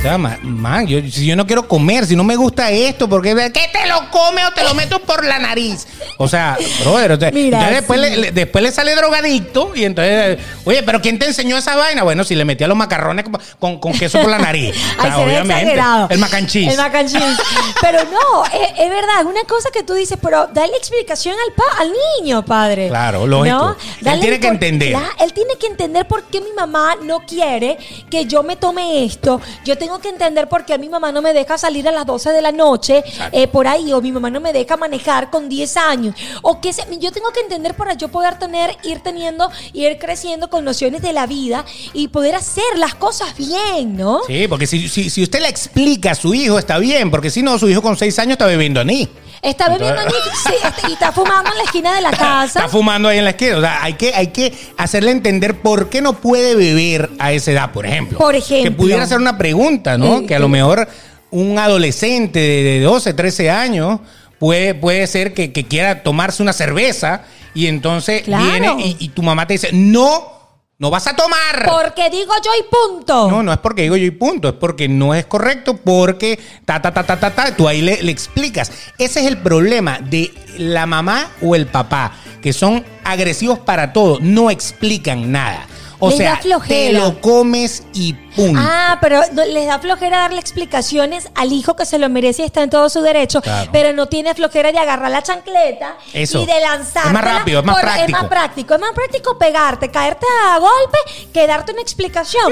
O sea, ma- man, yo, si yo no quiero comer, si no me gusta esto, porque ¿qué te lo come o te lo meto por la nariz? O sea, brother, o sea, Mira, entonces después, sí. le, después le sale drogadicto y entonces, oye, pero ¿quién te enseñó esa vaina? Bueno, si le metía los macarrones con, con- con queso por la nariz. O sea, obviamente. El mac and cheese. El mac and cheese. Pero no, es, es verdad, es una cosa que tú dices, pero dale explicación al, pa- al niño, padre. Claro, lógico. ¿No? Él tiene que entender. Él tiene que entender por qué mi mamá no quiere que yo me tome esto. Yo tengo que entender por qué mi mamá no me deja salir a las 12 de la noche eh, por ahí, o mi mamá no me deja manejar con 10 años. O que se- yo tengo que entender para yo poder tener, ir teniendo, ir creciendo con nociones de la vida y poder hacer las cosas bien, ¿no? Sí, porque si, si, si usted le explica a su hijo, está bien, porque si no, su hijo con seis años está bebiendo anís. Está bebiendo Entonces- anís, y está fumando en la esquina de la casa. Está fumando ahí en la izquierda. O sea, hay que, hay que hacerle entender por qué no puede beber a esa edad, por ejemplo. Por ejemplo. Que pudiera ser una pregunta, ¿no? Eh, que a lo mejor un adolescente de, de 12, 13 años puede, puede ser que, que quiera tomarse una cerveza y entonces Claro. viene y, y tu mamá te dice, no, no vas a tomar. Porque digo yo y punto. No, no es porque digo yo y punto, es porque no es correcto, porque ta, ta, ta, ta, ta, ta, tú ahí le, le explicas. Ese es el problema de la mamá o el papá, que son agresivos para todo, no explican nada. O Les sea, da flojera. te lo comes y punto. Ah, pero no- les da flojera darle explicaciones al hijo que se lo merece y está en todo su derecho, Claro. pero no tiene flojera de agarrar la chancleta Eso. y de lanzar. Es más rápido, es más práctico. Es más práctico, es más práctico pegarte, caerte a golpe que darte una explicación.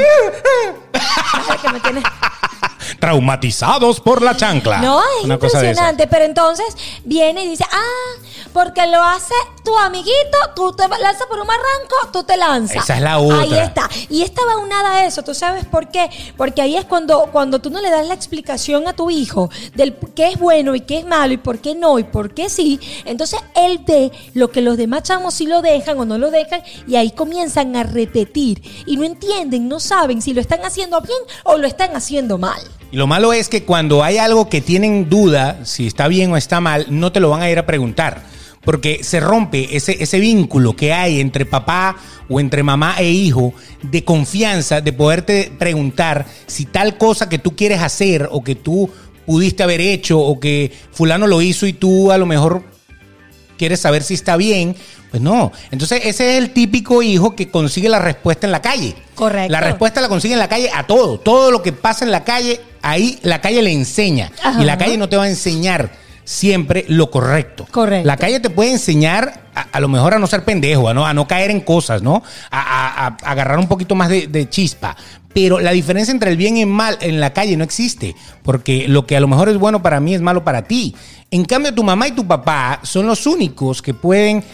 Que me tienes- Traumatizados por la chancla. No, es Una cosa de esa. impresionante. Pero entonces viene y dice, ah, porque lo hace tu amiguito, tú te lanzas por un barranco, tú te lanzas. Esa es la otra. Ahí está. Y esta va unada a eso. ¿Tú sabes por qué? Porque ahí es cuando, cuando tú no le das la explicación a tu hijo del qué es bueno y qué es malo y por qué no y por qué sí. Entonces él ve lo que los demás chamos sí lo dejan o no lo dejan y ahí comienzan a repetir. Y no entienden, no saben si lo están haciendo bien o lo están haciendo mal. Y lo malo es que cuando hay algo que tienen duda, si está bien o está mal, no te lo van a ir a preguntar. Porque se rompe ese, ese vínculo que hay entre papá o entre mamá e hijo de confianza, de poderte preguntar si tal cosa que tú quieres hacer o que tú pudiste haber hecho o que fulano lo hizo y tú a lo mejor quieres saber si está bien, pues no. Entonces ese es el típico hijo que consigue la respuesta en la calle. Correcto. La respuesta la consigue en la calle a todo. Todo lo que pasa en la calle, ahí la calle le enseña. Ajá. Y la calle no te va a enseñar siempre lo correcto. Correcto. La calle te puede enseñar a, a lo mejor a no ser pendejo, a no, a no caer en cosas, ¿no? A, a- a agarrar un poquito más de, de chispa. Pero la diferencia entre el bien y el mal en la calle no existe. Porque lo que a lo mejor es bueno para mí es malo para ti. En cambio, tu mamá y tu papá son los únicos que pueden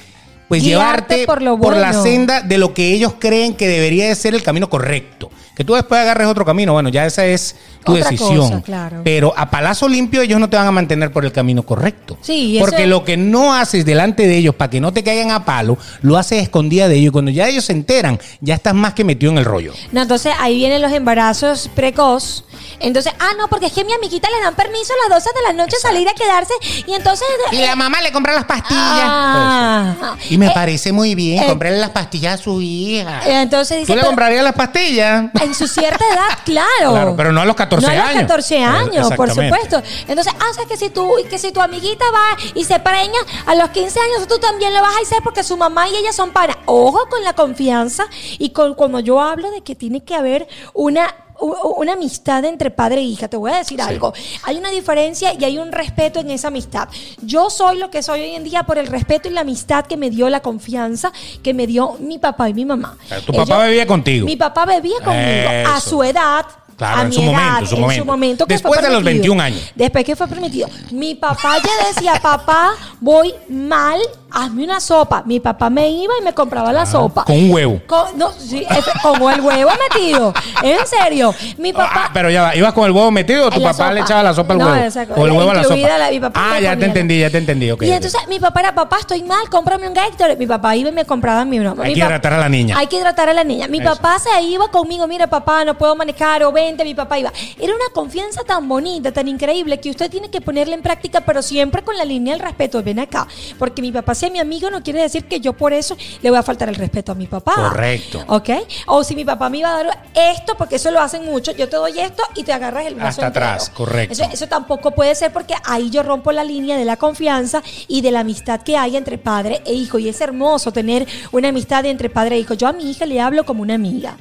pues Guiarte llevarte por lo la senda de lo que ellos creen que debería de ser el camino correcto. Que tú después agarres otro camino, bueno, ya esa es tu Otra decisión. cosa, claro. Pero a palazo limpio ellos no te van a mantener por el camino correcto. Sí, Porque lo que no haces delante de ellos para que no te caigan a palo, lo haces escondida de ellos. Y cuando ya ellos se enteran, ya estás más que metido en el rollo. No, entonces ahí vienen los embarazos precoz Entonces, ah, no, porque es que a mi amiguita le dan permiso a las 12 de la noche salir a quedarse y entonces... Y la mamá le compra las pastillas. Ah. Y me Eh, parece muy bien eh, comprarle las pastillas a su hija. Entonces dice... ¿Tú le comprarías las pastillas? En su cierta edad, claro. Claro, pero no a los 14 No a los años. 14 años, por supuesto. Entonces, ah, o sea, que si, tú, que si tu amiguita va y se preña a los 15 años, tú también lo vas a hacer porque su mamá y ella son para. Ojo con la confianza y con cuando yo hablo de que tiene que haber una una amistad entre padre e hija, te voy a decir algo. Hay una diferencia y hay un respeto en esa amistad. Yo soy lo que soy hoy en día por el respeto y la amistad que me dio la confianza que me dio mi papá y mi mamá. O sea, tu papá bebía contigo. Mi papá bebía conmigo a su edad. Claro, a en mi su edad, momento, en su momento. que Después fue de los permitido. 21 años. Después que fue permitido. Mi papá ya decía, papá, voy mal, hazme una sopa. Mi papá me iba y me compraba la sopa. Ah, Con un huevo. Con, no, sí, con el huevo metido. En serio. Mi papá. Ah, pero ya va, ¿ibas con el huevo metido o tu En papá le sopa. echaba la sopa al No, huevo? exacto. o el huevo a la sopa. la- mi papá ah, ya te entendí, ya te entendí. y entonces mi papá era, papá, estoy mal, cómprame un Gatorade. Mi papá iba y me compraba a mí. Hay Mi que pap- hidratar a la niña. Hay que hidratar a la niña. Mi Eso. papá se iba conmigo, mira papá, no puedo manejar o mi papá iba. Era una confianza tan bonita, tan increíble que usted tiene que ponerla en práctica, pero siempre con la línea del respeto. Ven acá, porque mi papá sea mi amigo no quiere decir que yo por eso le voy a faltar el respeto a mi papá. Correcto. ¿Ok? O si mi papá me iba a dar esto, porque eso lo hacen mucho, yo te doy esto y te agarras el brazo Hasta entero. atrás, correcto. Eso, eso tampoco puede ser porque ahí yo rompo la línea de la confianza y de la amistad que hay entre padre e hijo. Y es hermoso tener una amistad entre padre e hijo. Yo a mi hija le hablo como una amiga.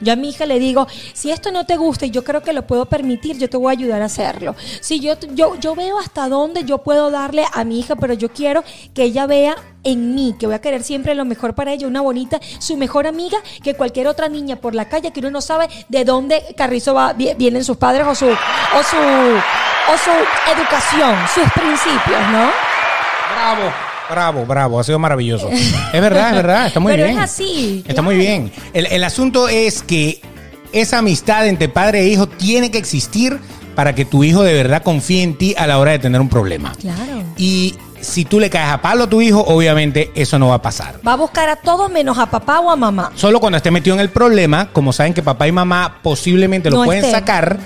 Yo a mi hija le digo, si esto no te gusta y yo creo que lo puedo permitir, yo te voy a ayudar a hacerlo. Si yo, yo, yo veo hasta dónde yo puedo darle a mi hija, pero yo quiero que ella vea en mí, que voy a querer siempre lo mejor para ella, una bonita, su mejor amiga que cualquier otra niña por la calle que uno no sabe de dónde Carrizo va, vi- vienen sus padres o su, o su, o su educación, sus principios, ¿no? Bravo, bravo, bravo. Ha sido maravilloso. Es verdad, es verdad. Está muy Pero bien. es así, Está claro. muy bien. El, el asunto es que esa amistad entre padre e hijo tiene que existir para que tu hijo de verdad confíe en ti a la hora de tener un problema. Claro. Y si tú le caes a palo a tu hijo, obviamente eso no va a pasar. Va a buscar a todos menos a papá o a mamá. Solo cuando esté metido en el problema, como saben que papá y mamá posiblemente lo No pueden sacar,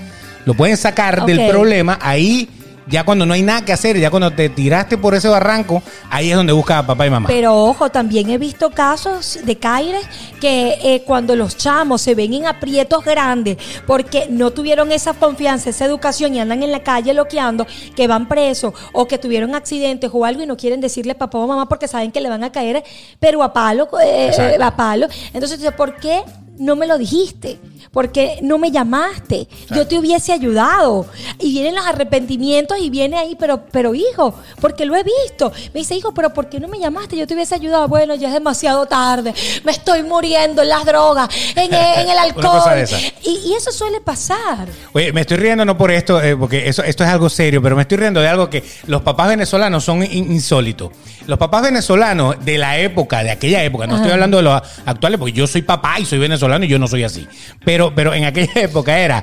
lo pueden sacar del problema, ahí ya cuando no hay nada que hacer, ya cuando te tiraste por ese barranco, ahí es donde busca a papá y mamá. Pero ojo, también he visto casos de Caires que eh, cuando los chamos se ven en aprietos grandes porque no tuvieron esa confianza, esa educación y andan en la calle loqueando, que van presos o que tuvieron accidentes o algo y no quieren decirle papá o mamá porque saben que le van a caer, pero a palo, eh, Exacto. a palo. Entonces, ¿por qué no me lo dijiste? Porque no me llamaste. Yo te hubiese ayudado. Y vienen los arrepentimientos y viene ahí, pero, pero hijo, porque lo he visto. Me dice, hijo, pero ¿por qué no me llamaste? Yo te hubiese ayudado. Bueno, ya es demasiado tarde. Me estoy muriendo en las drogas, en el, en alcohol. Y, y eso suele pasar. Oye, me estoy riendo no por esto, eh, porque eso, esto es algo serio, pero me estoy riendo de algo que los papás venezolanos son in- insólitos. Los papás venezolanos de la época, de aquella época, no estoy hablando de los actuales, porque yo soy papá y soy venezolano y yo no soy así. Pero, pero en aquella época era.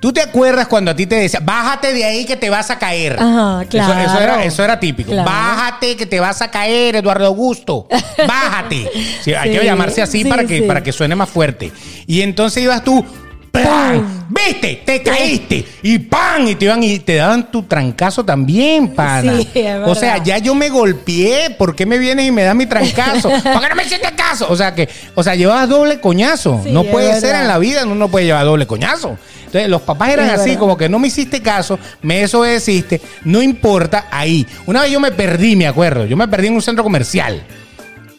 ¿Tú te acuerdas cuando a ti te decía, bájate de ahí que te vas a caer? Ajá, Eso- Eso, claro. era, eso era típico. Claro. Bájate que te vas a caer, Eduardo Augusto. Bájate. Sí, hay que llamarse así sí, para, que, para que suene más fuerte. Y entonces ibas tú, ¡pam! ¿Viste? Te caíste. Y ¡pam! Y te iban y te daban tu trancazo también, pana. Sí, es o sea, ya yo me golpeé. ¿Por qué me vienes y me das mi trancazo? ¿Por qué no me hiciste caso? O sea que, o sea, llevabas doble coñazo. Sí, no puede ser en la vida, uno no puede llevar doble coñazo. Entonces, los papás eran Es así, verdad. como que no me hiciste caso, me desobedeciste, no importa, ahí. Una vez yo me perdí, me acuerdo, yo me perdí en un centro comercial.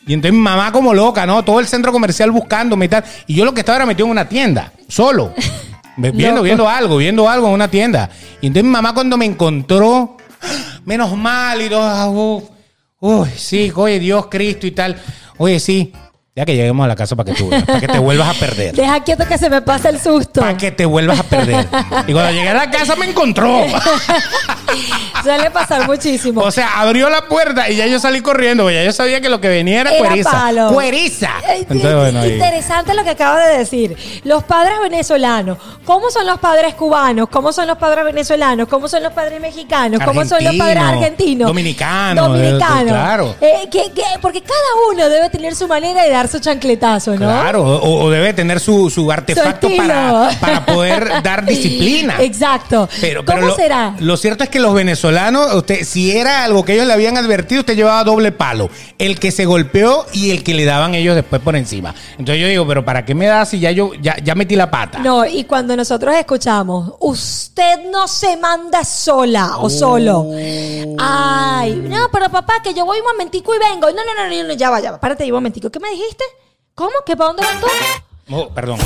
Y entonces mi mamá como loca, ¿no? Todo el centro comercial buscándome y tal. Y yo lo que estaba era metido en una tienda, solo. Viendo, Loco. viendo algo, viendo algo en una tienda. Y entonces mi mamá cuando me encontró, menos mal y todo, ah, uy, sí, oye, Dios, Cristo y tal. Oye, sí, ya que lleguemos a la casa para que tú, veas, para que te vuelvas a perder. Deja quieto que se me pase el susto. Para que te vuelvas a perder. Y cuando llegué a la casa me encontró. Suele pasar muchísimo. O sea, abrió la puerta y ya yo salí corriendo. Ya yo sabía que lo que venía era, Era cueriza. palo. ¡Cueriza! Eh, Entonces, bueno, ahí- Interesante lo que acabas de decir. Los padres venezolanos, ¿cómo son los padres cubanos? ¿Cómo son los padres venezolanos? ¿Cómo son los padres mexicanos? ¿Cómo son los padres Argentinos, argentinos? dominicanos, Dominicanos. eh, claro. Eh, que- que- porque cada uno debe tener su manera de dar su chancletazo, ¿no? Claro, o, o debe tener su, su artefacto para, para poder dar disciplina. Exacto. Pero, pero ¿Cómo lo, será? Lo cierto es que los venezolanos, usted, si era algo que ellos le habían advertido, usted llevaba doble palo. El que se golpeó y el que le daban ellos después por encima. Entonces yo digo, pero ¿para qué me da si ya yo ya, ya metí la pata? No, y cuando nosotros escuchamos, usted no se manda sola o solo. Ay, no, pero papá, que yo voy un momentico y vengo. No, no, no, no, no, ya va, ya va. Párate ahí un momentico. ¿Qué me dijiste? ¿Cómo? ¿Que para dónde vas tú? Oh, perdón.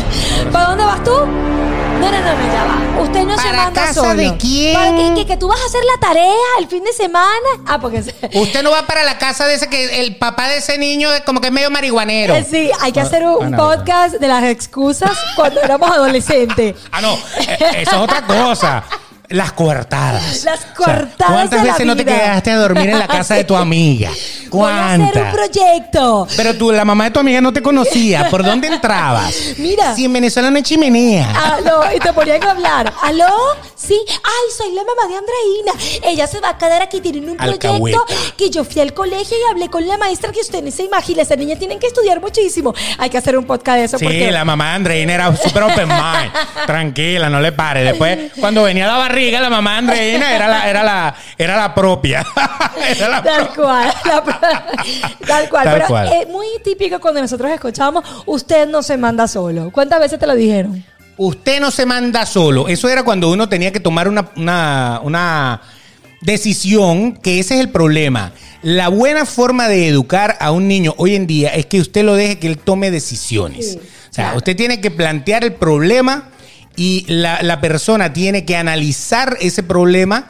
¿Para dónde vas tú? No, no, no, no, ya va. Usted no se ¿Para manda casa solo. de quién? ¿Para que, que, que tú vas a hacer la tarea el fin de semana? Ah, porque... Usted no va para la casa de ese que el papá de ese niño es como que es medio marihuanero. Eh, Sí, hay que hacer un, Ah, no, podcast de las excusas cuando éramos adolescentes. Ah, no, eh, eso es otra cosa. Las coartadas. Las O sea, coartadas ¿Cuántas de la veces no te vida? quedaste a dormir en la casa de tu amiga? Voy a hacer un ¿Cuántas? proyecto. Pero tú, la mamá de tu amiga no te conocía. ¿Por dónde entrabas? Mira. Si en Venezuela no hay chimenea. Aló, y te ponían a hablar. ¿Aló? Sí. Ay, soy la mamá de Andreina. Ella se va a quedar aquí, tienen un proyecto que yo fui al colegio y hablé con la maestra que usted no se imagina. Esa niña tienen que estudiar muchísimo. Hay que hacer un podcast de eso Sí, porque... la mamá de Andreina era súper open mind. Tranquila, no le pare. Después, cuando venía la barriga, la mamá Andreina era la, era la, era la propia. Era la Tal propia. cual, la- tal cual. Tal Pero cual. es muy típico cuando nosotros escuchamos, usted no se manda solo. ¿Cuántas veces te lo dijeron? Usted no se manda solo. Eso era cuando uno tenía que tomar una, una, una decisión, que ese es el problema. La buena forma de educar a un niño hoy en día es que usted lo deje que él tome decisiones. Sí, o sea, claro. usted tiene que plantear el problema y la, la persona tiene que analizar ese problema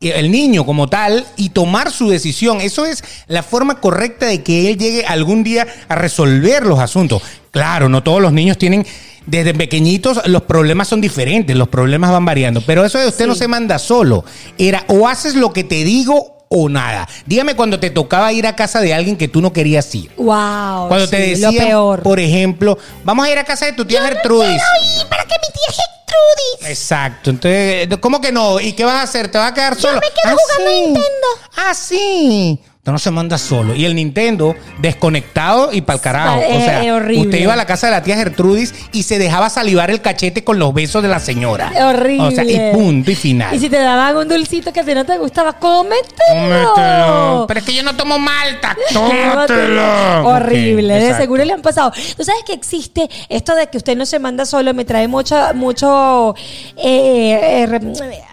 eh, el niño como tal y tomar su decisión. Eso es la forma correcta de que él llegue algún día a resolver los asuntos. Claro, no todos los niños tienen, desde pequeñitos los problemas son diferentes, los problemas van variando, pero eso de usted Sí. no se manda solo. Era o haces lo que te digo o nada. Dígame cuando te tocaba ir a casa de alguien que tú no querías ir. Wow. Cuando te decían, Lo peor. por ejemplo, vamos a ir a casa de tu tía Gertrudis. para que mi tía Gertrudis. Exacto. Entonces, ¿cómo que no? ¿Y qué vas a hacer? ¿Te vas a quedar solo? me quedo Ah, jugando sí. Nintendo. Ah, sí. Usted no se manda solo. Y el Nintendo desconectado y pa'l carajo. O es- sea, horrible. usted iba a la casa de la tía Gertrudis y se dejaba salivar el cachete con los besos de la señora. Horrible. O sea, y punto y final. Y si te daban un dulcito que a ti no te gustaba, cómetelo. Cómetelo. Pero es que yo no tomo malta. Tómatelo. Horrible, de seguro le han pasado. Tú sabes que existe esto de que usted no se manda solo, me trae mucho, mucho eh, eh,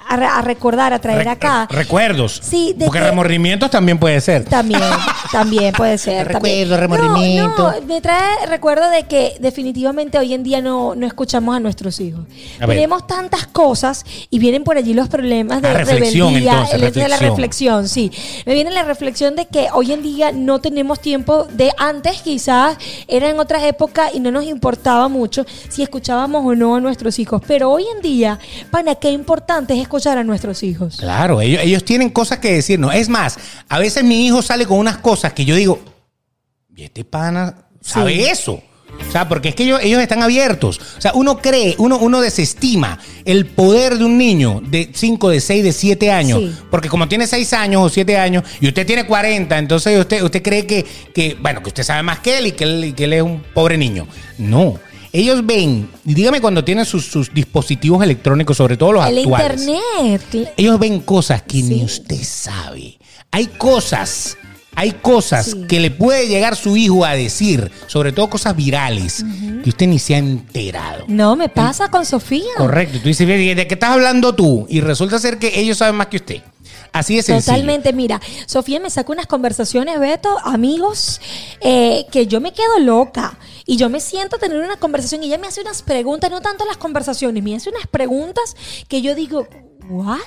a, re- a recordar, a traer Re- acá. Recuerdos. Sí, de Porque que- remordimientos también puede ser. También, también puede ser. Recuerdo, también. remordimiento. No, no, me trae recuerdo de que definitivamente hoy en día no, no escuchamos a nuestros hijos. A. Tenemos tantas cosas y vienen por allí los problemas de Ah, reflexión, rebeldía, entonces, el hecho de la reflexión. reflexión, sí. Me viene la reflexión de que hoy en día no tenemos tiempo de antes, quizás era en otras épocas y no nos importaba mucho si escuchábamos o no a nuestros hijos. Pero hoy en día, pana, qué importante es escuchar a nuestros hijos. Claro, ellos, ellos tienen cosas que decirnos. Es más, a veces mi hijo sale con unas cosas que yo digo, ¿y este pana sabe Sí. eso? O sea, porque es que ellos, ellos están abiertos. O sea, uno cree, uno, uno desestima el poder de un niño de 5, de 6, de 7 años. Sí. Porque como tiene 6 años o 7 años y usted tiene 40, entonces usted, usted cree que, que, bueno, que usted sabe más que él y que él, y que él es un pobre niño. No. Ellos ven, y dígame cuando tienen sus, sus dispositivos electrónicos, sobre todo los El actuales. internet. Ellos ven cosas que ni usted sabe. Hay cosas, hay cosas Sí. que le puede llegar su hijo a decir, sobre todo cosas virales, que usted ni se ha enterado. No, me pasa con Sofía. Correcto. Tú dices, "Bien, ¿de qué estás hablando tú? Y resulta ser que ellos saben más que usted. Así sencillo. Totalmente, mira, Sofía me saca unas conversaciones, Beto, amigos, eh, que yo me quedo loca. Y yo me siento a tener una conversación y ella me hace unas preguntas, no tanto las conversaciones, me hace unas preguntas que yo digo, ¿what?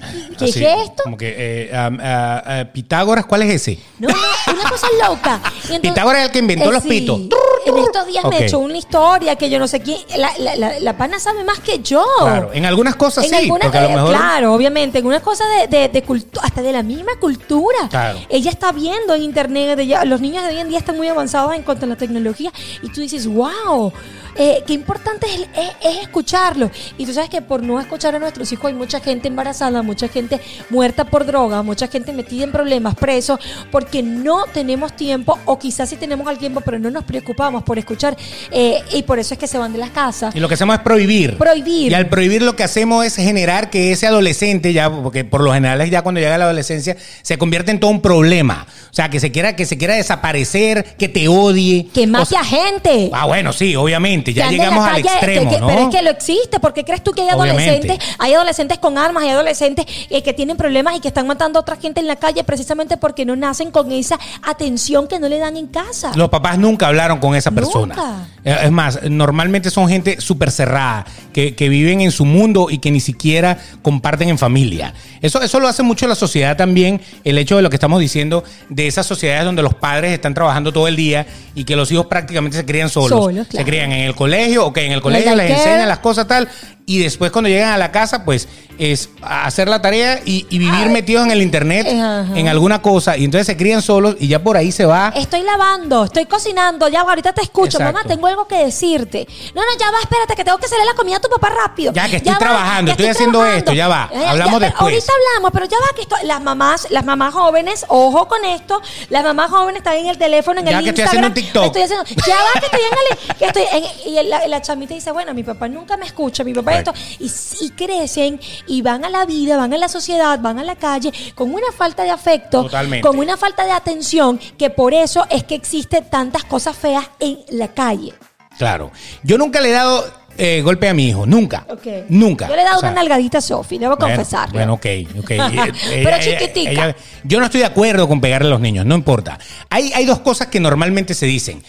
¿Qué Así, es esto? Como que eh, Pitágoras, ¿cuál es ese? No, no, una cosa loca. Entonces- Pitágoras es el que inventó Eh, los sí. pitos. En estos días Ok. me echó una historia que yo no sé quién. La, la- la- la pana sabe más que yo. Claro, en algunas cosas En sí, algunas- porque a lo eh, mejor... Claro, obviamente. En unas cosas de, de, de cultu- hasta de la misma cultura. Claro. Ella está viendo en internet. los niños de hoy en día están muy avanzados en cuanto a la tecnología. Y tú dices, wow. eh, qué importante es, es- es escucharlo. Y tú sabes que por no escuchar a nuestros hijos hay mucha gente embarazada, mucha gente muerta por droga, mucha gente metida en problemas, presos, porque no tenemos tiempo, o quizás sí tenemos el tiempo, pero no nos preocupamos por escuchar, eh, y por eso es que se van de las casas. Y lo que hacemos es prohibir. Prohibir. Y al prohibir lo que hacemos es generar que ese adolescente, ya, porque por lo general es ya cuando llega la adolescencia, se convierte en todo un problema. O sea, que se quiera, que se quiera desaparecer, que te odie. Que O mate sea, a gente. Ah, bueno, sí, obviamente. Ya llegamos al extremo, que- que- ¿no? Pero es que lo existe. ¿Por qué crees tú que hay Obviamente. adolescentes? Hay adolescentes con armas, hay adolescentes eh, que tienen problemas y que están matando a otra gente en la calle precisamente porque no nacen con esa atención que no le dan en casa. Los papás nunca hablaron con esa persona. Nunca. Eh, Es más, normalmente son gente súper cerrada, que, que viven en su mundo y que ni siquiera comparten en familia. Eso, eso lo hace mucho la sociedad también, el hecho de lo que estamos diciendo, de esas sociedades donde los padres están trabajando todo el día y que los hijos prácticamente se crían solos. Solos, Se crían en el colegio, ok, en el colegio les enseñan las cosas tal, y después cuando llegan a la casa, pues es hacer la tarea y, y vivir metidos en el internet, ajá. en alguna cosa, y entonces se crían solos y ya por ahí se va. Estoy lavando, estoy cocinando, ya ahorita te escucho, Exacto. mamá, tengo algo que decirte. No, no, ya va, espérate, que tengo que hacerle la comida a tu papá rápido. Ya, que estoy trabajando, ya estoy haciendo esto, ya va, hablamos pero después. Ahorita hablamos, pero ya va, que esto, las mamás, las mamás jóvenes, ojo con esto, las mamás jóvenes están en el teléfono, en Ya el que estoy Instagram. haciendo un TikTok. Estoy haciendo- ya va, que estoy en el, que estoy en- y la, la chamita dice, bueno, mi papá nunca me escucha, mi papá esto, y sí crecen y van a la vida, van a la sociedad, van a la calle con una falta de afecto, Totalmente. con una falta de atención, que por eso es que existen tantas cosas feas en la calle. Claro. Yo nunca le he dado eh, golpe a mi hijo. Nunca. Nunca. Yo le he dado O sea, una nalgadita a Sofi, debo bueno, confesarlo. Bueno, ok, ok. Eh, Pero chiquitica. yo no estoy de acuerdo con pegarle a los niños, no importa. Hay, hay dos cosas que normalmente se dicen.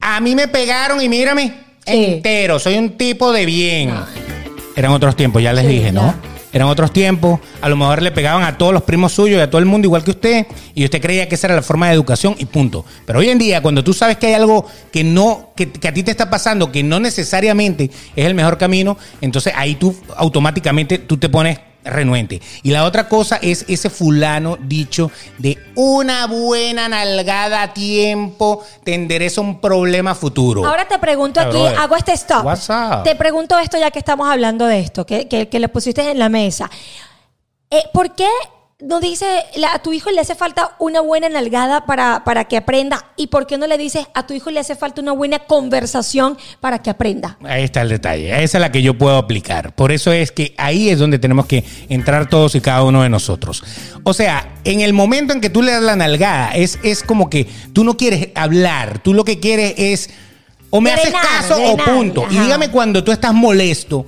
A mí me pegaron y mírame, Sí. entero, soy un tipo de bien. Eran otros tiempos, ya les Sí, dije, ¿no? ya. Eran otros tiempos, a lo mejor le pegaban a todos los primos suyos y a todo el mundo igual que usted, y usted creía que esa era la forma de educación y punto. Pero hoy en día, cuando tú sabes que hay algo que no, que, a ti te está pasando, que no necesariamente es el mejor camino, entonces ahí tú automáticamente tú te pones renuente. Y la otra cosa es ese fulano dicho de una buena nalgada a tiempo te endereza un problema futuro. Ahora te pregunto aquí, brother. hago este stop. What's up? Te pregunto esto ya que estamos hablando de esto, que, que, que le pusiste en la mesa. Eh, ¿Por qué no dice la- a tu hijo le hace falta una buena nalgada para, para que aprenda? ¿Y por qué no le dices a tu hijo le hace falta una buena conversación para que aprenda? Ahí está el detalle. Esa es la que yo puedo aplicar. Por eso es que ahí es donde tenemos que entrar todos y cada uno de nosotros. O sea, en el momento en que tú le das la nalgada, es, es como que tú no quieres hablar. Tú lo que quieres es o me haces Drenar, caso o punto. Y ajá. dígame cuando tú estás molesto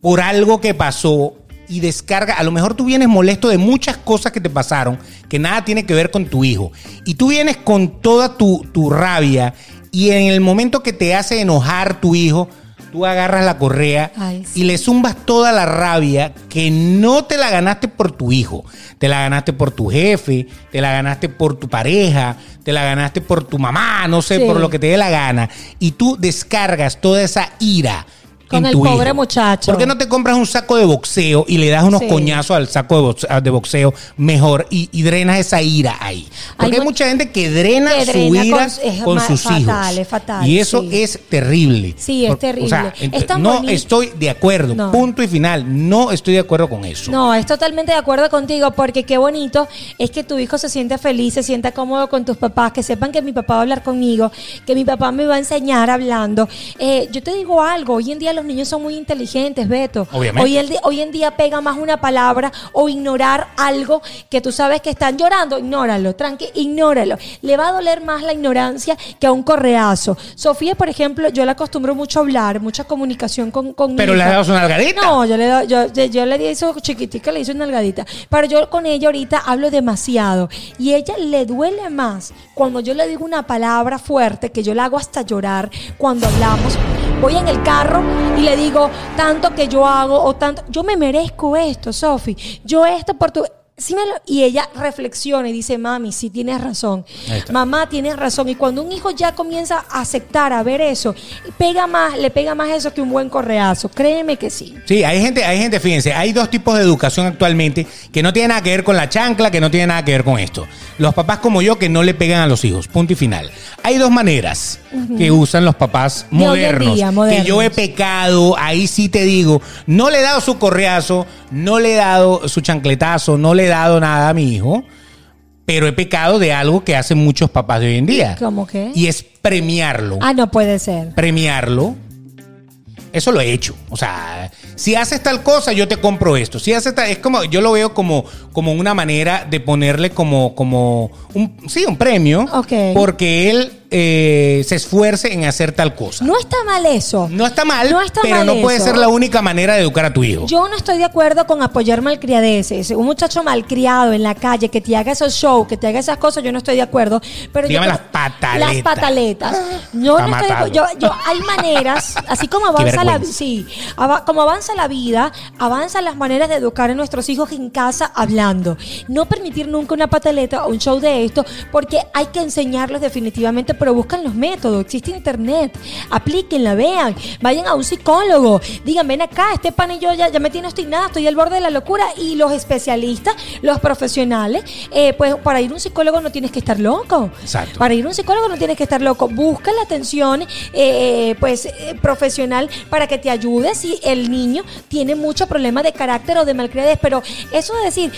por algo que pasó y descarga, a lo mejor tú vienes molesto de muchas cosas que te pasaron que nada tiene que ver con tu hijo. Y tú vienes con toda tu, tu rabia y en el momento que te hace enojar tu hijo, tú agarras la correa Ay, sí. y le zumbas toda la rabia que no te la ganaste por tu hijo, te la ganaste por tu jefe, te la ganaste por tu pareja, te la ganaste por tu mamá, no sé, Sí. por lo que te dé la gana. Y tú descargas toda esa ira. Con en el tu pobre hijo. muchacho. ¿Por qué no te compras un saco de boxeo y le das unos Sí. coñazos al saco de boxeo, de boxeo mejor y, y drenas esa ira ahí? Porque Hay hay, mu- mucha gente que drena, que su drena ira con- sus fatal, hijos. es fatal, y eso sí. es terrible. Sí, es terrible. O sea, Es no bonito. estoy de acuerdo. No. Punto y final. No estoy de acuerdo con eso. No, es totalmente de acuerdo contigo porque qué bonito es que tu hijo se siente feliz, se sienta cómodo con tus papás, que sepan que mi papá va a hablar conmigo, que mi papá me va a enseñar hablando. Eh, yo te digo algo, hoy en día los niños son muy inteligentes, Beto. Obviamente. Hoy, el hoy en día pega más una palabra o ignorar algo que tú sabes que están llorando, ignóralo, tranqui, ignóralo. Le va a doler más la ignorancia que a un correazo. Sofía, por ejemplo, yo la acostumbro mucho a hablar, mucha comunicación con, con mi Pero le dado su nalgadita. No, yo le, doy- yo, yo, yo le di eso chiquitica, le hice una nalgadita. Pero yo con ella ahorita hablo demasiado. Y ella le duele más cuando yo le digo una palabra fuerte, que yo la hago hasta llorar cuando hablamos. Voy en el carro y le digo tanto que yo hago o tanto. Yo me merezco esto, Sofi. Yo esto por tu. Sí me lo- y ella reflexiona y dice, mami, sí tienes razón. Mamá, tienes razón. Y cuando un hijo ya comienza a aceptar, a ver eso, pega más, le pega más eso que un buen correazo. Créeme que sí. Sí, hay gente, hay gente, fíjense, hay dos tipos de educación actualmente que no tienen nada que ver con la chancla, que no tienen nada que ver con esto. los papás como yo que no le pegan a los hijos. Punto y final. Hay dos maneras que usan los papás modernos. Que yo he pecado, ahí sí te digo, no le he dado su correazo, no le he dado su chancletazo, no le he dado nada a mi hijo, pero he pecado de algo que hacen muchos papás de hoy en día. ¿Cómo qué? Y es premiarlo. Ah, no puede ser. Premiarlo. Eso lo he hecho. O sea, si haces tal cosa, yo te compro esto. Si haces tal, es como, yo lo veo como, como una manera de ponerle como, como un, sí, un premio. Ok. Porque él eh, se esfuerce en hacer tal cosa. No está mal eso. No está mal, No está pero mal no puede eso. ser la única manera de educar a tu hijo. Yo no estoy de acuerdo con apoyar malcriadeces. Un muchacho malcriado en la calle que te haga esos shows, que te haga esas cosas, yo no estoy de acuerdo. Pero Dígame las pataletas. Las pataletas. Yo no estoy de acuerdo. Yo, yo- hay maneras, así como avanza la sí, como avanza la vida, avanzan las maneras de educar a nuestros hijos en casa hablando. No permitir nunca una pataleta o un show de esto, porque hay que enseñarlos definitivamente, pero buscan los métodos. Existe internet, aplíquenla, vean, vayan a un psicólogo, digan, ven acá, este pan y yo ya, ya me tiene obstinada, estoy al borde de la locura. Y los especialistas, los profesionales, eh, pues para ir a un psicólogo no tienes que estar loco. Exacto. Para ir a un psicólogo no tienes que estar loco. Busca la atención eh, pues eh, profesional para que te ayude si el niño tiene mucho problema de carácter o de malcriadez. Pero eso de decir,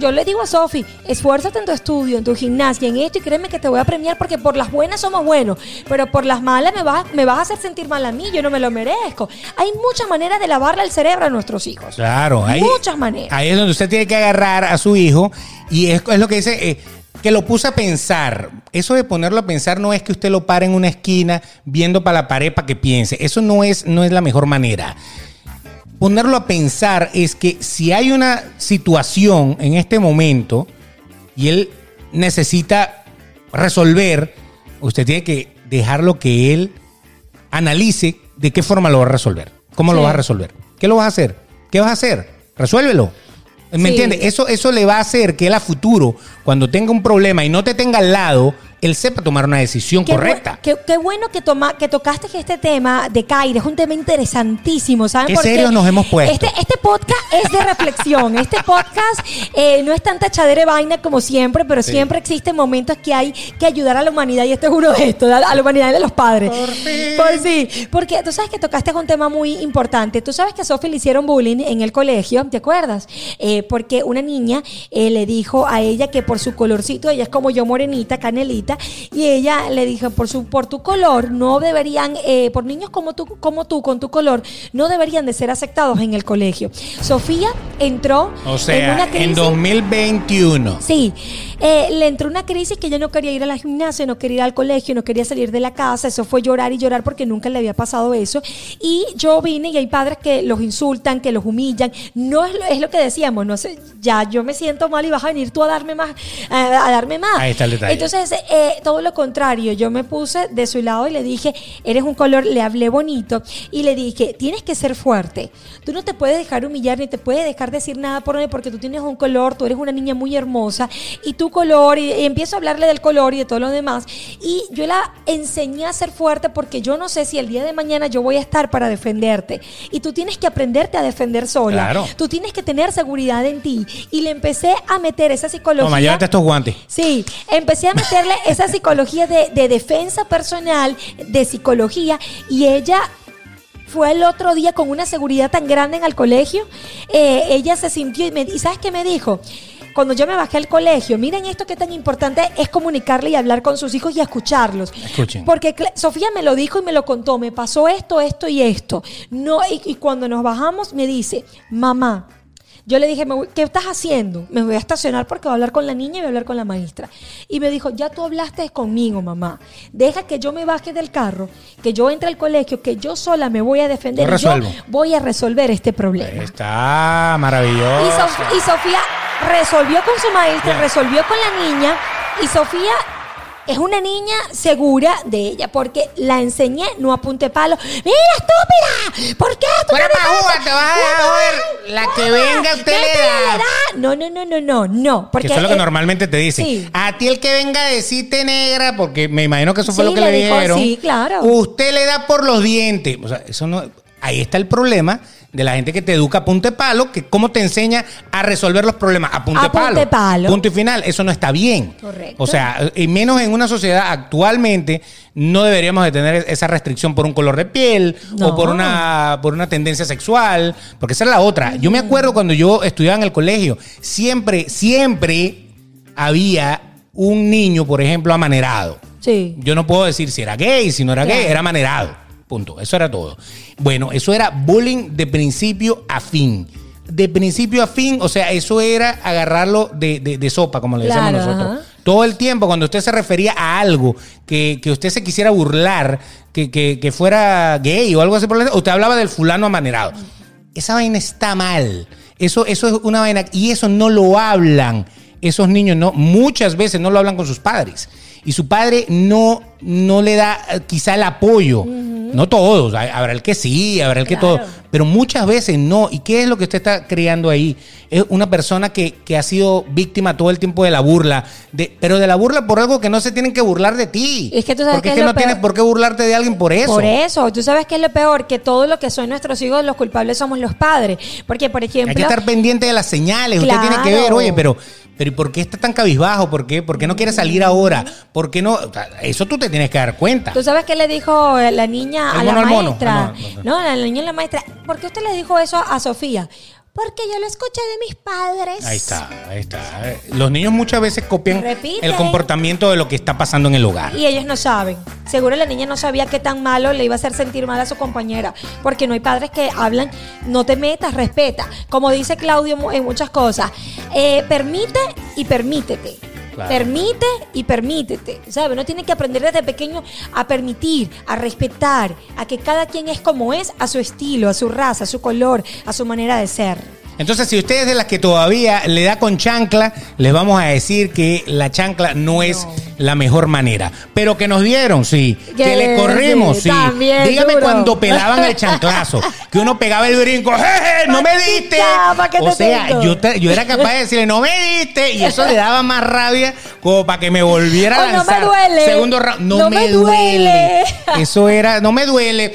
yo le digo a Sofi, esfuérzate en tu estudio, en tu gimnasia, en esto y créeme que te voy a premiar porque por las buenas somos buenos, pero por las malas me vas, me vas a hacer sentir mal a mí, yo no me lo merezco. Hay muchas maneras de lavarle el cerebro a nuestros hijos. Claro, ahí, Muchas maneras. Ahí es donde usted tiene que agarrar a su hijo y es, es lo que dice, eh, que lo puse a pensar. Eso de ponerlo a pensar no es que usted lo pare en una esquina viendo para la pared para que piense. Eso no es, no es la mejor manera. Ponerlo a pensar es que si hay una situación en este momento y él necesita resolver, usted tiene que dejarlo que él analice de qué forma lo va a resolver. ¿Cómo lo va a resolver? ¿Qué lo vas a hacer? ¿Qué vas a hacer? Resuélvelo. ¿Me Sí. entiendes? Eso, eso le va a hacer que él a futuro, cuando tenga un problema y no te tenga al lado, él sepa tomar una decisión Qué bu- correcta. Qué, qué bueno que, toma, que tocaste este tema de Caire es un tema interesantísimo, ¿saben? Qué por serios nos hemos puesto. Este, este podcast es de reflexión. Este podcast eh, no es tanta echadera de vaina como siempre, pero siempre existen momentos que hay que ayudar a la humanidad y este es uno de estos, a a la humanidad de los padres. Por fin. Por sí. Porque tú sabes que tocaste un tema muy importante. Tú sabes que a Sophie le hicieron bullying en el colegio, ¿te acuerdas? Eh, porque una niña eh, le dijo a ella que por su colorcito, ella es como yo morenita, canelita, y ella le dijo, por su por tu color, no deberían, eh, por niños como tú, como tú, con tu color, no deberían de ser aceptados en el colegio. Sofía entró O en una en, crisis. 2021. Sí, eh, le entró una crisis que ella no quería ir a la gimnasia, no quería ir al colegio, no quería salir de la casa. Eso fue llorar y llorar porque nunca le había pasado eso. Y yo vine y hay padres que los insultan, que los humillan. No es lo, es lo que decíamos, no sé, ya yo me siento mal y vas a venir tú a darme más, a, a darme más. Ahí está el detalle. Entonces, eh, todo lo contrario, yo me puse de su lado y le dije, eres un color, le hablé bonito y le dije, tienes que ser fuerte. Tú no te puedes dejar humillar ni te puedes dejar decir nada por mí porque tú tienes un color, tú eres una niña muy hermosa y tu color, y, y empiezo a hablarle del color y de todo lo demás. Y yo la enseñé a ser fuerte porque yo no sé si el día de mañana yo voy a estar para defenderte. Y tú tienes que aprenderte a defender sola. Claro. Tú tienes que tener seguridad en ti. Y le empecé a meter esa psicología. Toma, llévate estos guantes. Sí, empecé a meterle esa psicología de, de defensa personal, de psicología, y ella fue el otro día con una seguridad tan grande en el colegio. eh, ella se sintió y, me, y ¿sabes qué me dijo? Cuando yo me bajé al colegio, miren esto que tan importante es comunicarle y hablar con sus hijos y escucharlos. Escuchen. Porque Sofía me lo dijo y me lo contó, me pasó esto, esto y esto. No, y, y cuando nos bajamos me dice, mamá, yo le dije, "Me voy- ¿qué estás haciendo? Me voy a estacionar porque voy a hablar con la niña y voy a hablar con la maestra. Y me dijo, ya tú hablaste conmigo, mamá. Deja que yo me baje del carro, que yo entre al colegio, que yo sola me voy a defender. Yo yo voy a resolver este problema. Está Y, maravilloso. Sof- y Sofía resolvió con su maestra, resolvió con la niña. Y Sofía es una niña segura de ella, porque la enseñé, no apunte palo. ¡Mira, estúpida! ¿Por qué tú Fuera te vas a joder. La que no, venga, usted le da. No, no, no, no, no, no. Porque que eso es lo que normalmente te dicen. sí. A ti el que venga a decirte negra, porque me imagino que eso fue Sí, lo que le le, dijo, dijeron. sí, claro. Usted le da por los dientes. O sea, eso no. Ahí está el problema de la gente que te educa a punte palo, que cómo te enseña a resolver los problemas a punte A punte palo. palo. Punto y final. Eso no está bien. Correcto. O sea, y menos en una sociedad actualmente no deberíamos de tener esa restricción por un color de piel No. o por una por una tendencia sexual, porque esa es la otra. Yo me acuerdo cuando yo estudiaba en el colegio, siempre siempre había un niño, por ejemplo, amanerado. Sí. Yo no puedo decir si era gay, si no era Claro. gay, era manerado. Punto. Eso era todo. Bueno, eso era bullying de principio a fin. De principio a fin, o sea, eso era agarrarlo de, de- de sopa, como le decimos Claro, nosotros. ajá. Todo el tiempo, cuando usted se refería a algo que, que usted se quisiera burlar, que, que- que fuera gay o algo así por el usted hablaba del fulano amanerado. Esa vaina está mal. Eso, eso es una vaina. Y eso no lo hablan. Esos niños no, muchas veces no lo hablan con sus padres. Y su padre no, no le da eh, quizá el apoyo. No todos. hay- Habrá el que sí, habrá el que Claro. todo. Pero muchas veces no. ¿Y qué es lo que usted está creando ahí? Es una persona que, que ha sido víctima todo el tiempo de la burla. De, pero de la burla por algo que no se tienen que burlar de ti. Es que tú sabes Porque que es que no tienes por qué burlarte de alguien por eso. Por eso, tú sabes que es lo peor, que todo lo que son nuestros hijos, los culpables somos los padres. Porque, por ejemplo, Hay que estar pendiente de las señales. Usted tiene que Claro. ver, oye, pero, pero ¿y por qué está tan cabizbajo? ¿Por qué? ¿Por qué no quiere salir ahora? ¿Por qué no? O sea, Eso tú te tienes que dar cuenta. ¿Tú sabes qué le dijo eh, la niña a la mono al mono. maestra? No, no, No, la niña a la maestra. ¿Por qué usted le dijo eso a Sofía? Porque yo lo escuché de mis padres. Ahí está, ahí está. Los niños muchas veces copian el comportamiento de lo que está pasando en el hogar. Y ellos no saben. Seguro la niña no sabía qué tan malo le iba a hacer sentir mal a su compañera. Porque no hay padres que hablan, no te metas, respeta. Como dice Claudio en muchas cosas. eh, permite y permítete. Permite y permítete. ¿Sabes? Uno tiene que aprender desde pequeño a permitir, a respetar, a que cada quien es como es, a su estilo, a su raza, a su color, a su manera de ser. Entonces, si usted es de las que todavía le da con chancla, les vamos a decir que la chancla no es la mejor manera. Pero que nos dieron, sí. Que, Que le corrimos, sí, también, Dígame duro. cuando pelaban el chanclazo, que uno pegaba el brinco, ¡jeje! ¡No me diste! Ya, ¿pa' qué O sea, yo, te- yo era capaz de decirle, ¡no me diste! Y eso le daba más rabia como para que me volviera Oh, a no me lanzar. duele. Segundo round, no, No me, me duele. duele. Eso era, no me duele.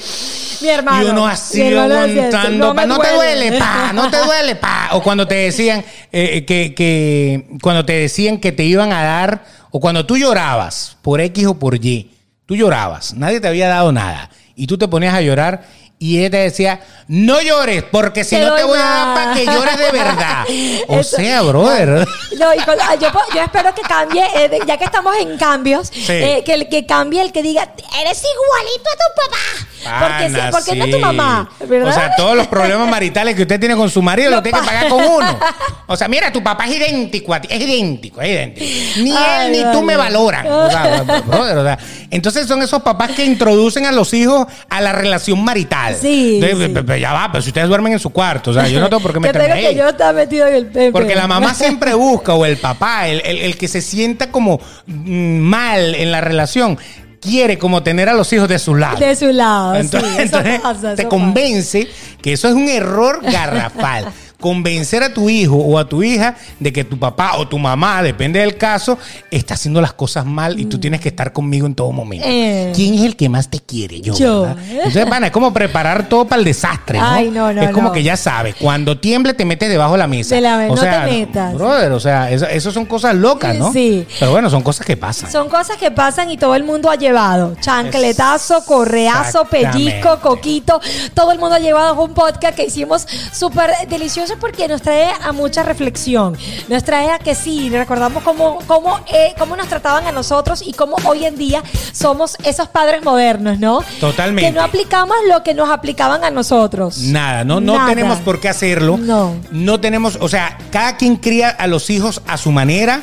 Mi hermano. Y uno así aguantando. pa, me No, te duele, pa, no te duele, pa. O cuando te decían eh, que, que cuando te decían que te iban a dar, o cuando tú llorabas por X o por Y, tú llorabas, nadie te había dado nada. Y tú te ponías a llorar y ella te decía, no llores, porque si Te no te voy a dar para que llores de verdad. O Eso- sea, brother. No, y con- ah, yo, yo espero que cambie, eh, ya que estamos en cambios, eh, que, el- que cambie el que diga, eres igualito a tu papá. Porque, porque no es sí. tu mamá, ¿verdad? O sea, todos los problemas maritales que usted tiene con su marido Lo lo tiene que pa- pagar con uno. O sea, mira, tu papá es idéntico a ti, es idéntico, es idéntico. Ni Ay, él ni tú me valoran. O sea, brother, o sea, entonces son esos papás que introducen a los hijos a la relación marital. Sí, Entonces, ya va, pero si ustedes duermen en su cuarto, o sea, yo no tengo por qué meterme que ahí. yo está metido en el pepe. Porque la mamá siempre busca, o el papá, el, el- el que se sienta como mm, mal en la relación, quiere como tener a los hijos de su lado. De su lado, Entonces, sí, eso entonces pasa, te convence que eso es un error garrafal. Convencer a tu hijo o a tu hija de que tu papá o tu mamá, depende del caso, está haciendo las cosas mal y tú tienes que estar conmigo en todo momento. Mm. Eh. ¿Quién es el que más te quiere? Yo. Yo. ¿verdad? Entonces, van, es como preparar todo para el desastre. ¿no? Ay, no, no, Es como que ya sabes, cuando tiemble te metes debajo de la mesa. De la- o no sea, te metas. Brother, o sea, eso, eso son cosas locas, ¿no? Sí. Pero bueno, son cosas que pasan. Son cosas que pasan y todo el mundo ha llevado. Chancletazo, correazo, pellizco, coquito. Todo el mundo ha llevado un podcast que hicimos súper delicioso porque nos trae a mucha reflexión. Nos trae a que sí, recordamos cómo, cómo, eh, cómo nos trataban a nosotros y cómo hoy en día somos esos padres modernos, ¿no? Totalmente. Que no aplicamos lo que nos aplicaban a nosotros. Nada, no, no Nada. tenemos por qué hacerlo. No. No tenemos, o sea, cada quien cría a los hijos a su manera.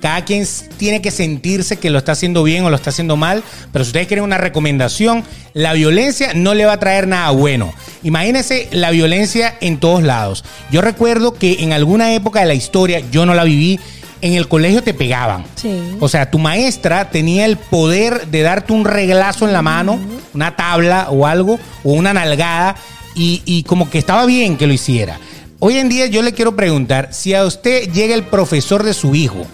Cada quien tiene que sentirse que lo está haciendo bien o lo está haciendo mal. Pero si ustedes quieren una recomendación, la violencia no le va a traer nada bueno. Imagínense la violencia en todos lados. Yo recuerdo que en alguna época de la historia, yo no la viví, en el colegio te pegaban. Sí. O sea, tu maestra tenía el poder de darte un reglazo en la mano, una tabla o algo, o una nalgada, y, y como que estaba bien que lo hiciera. Hoy en día yo le quiero preguntar, si a usted llega el profesor de su hijo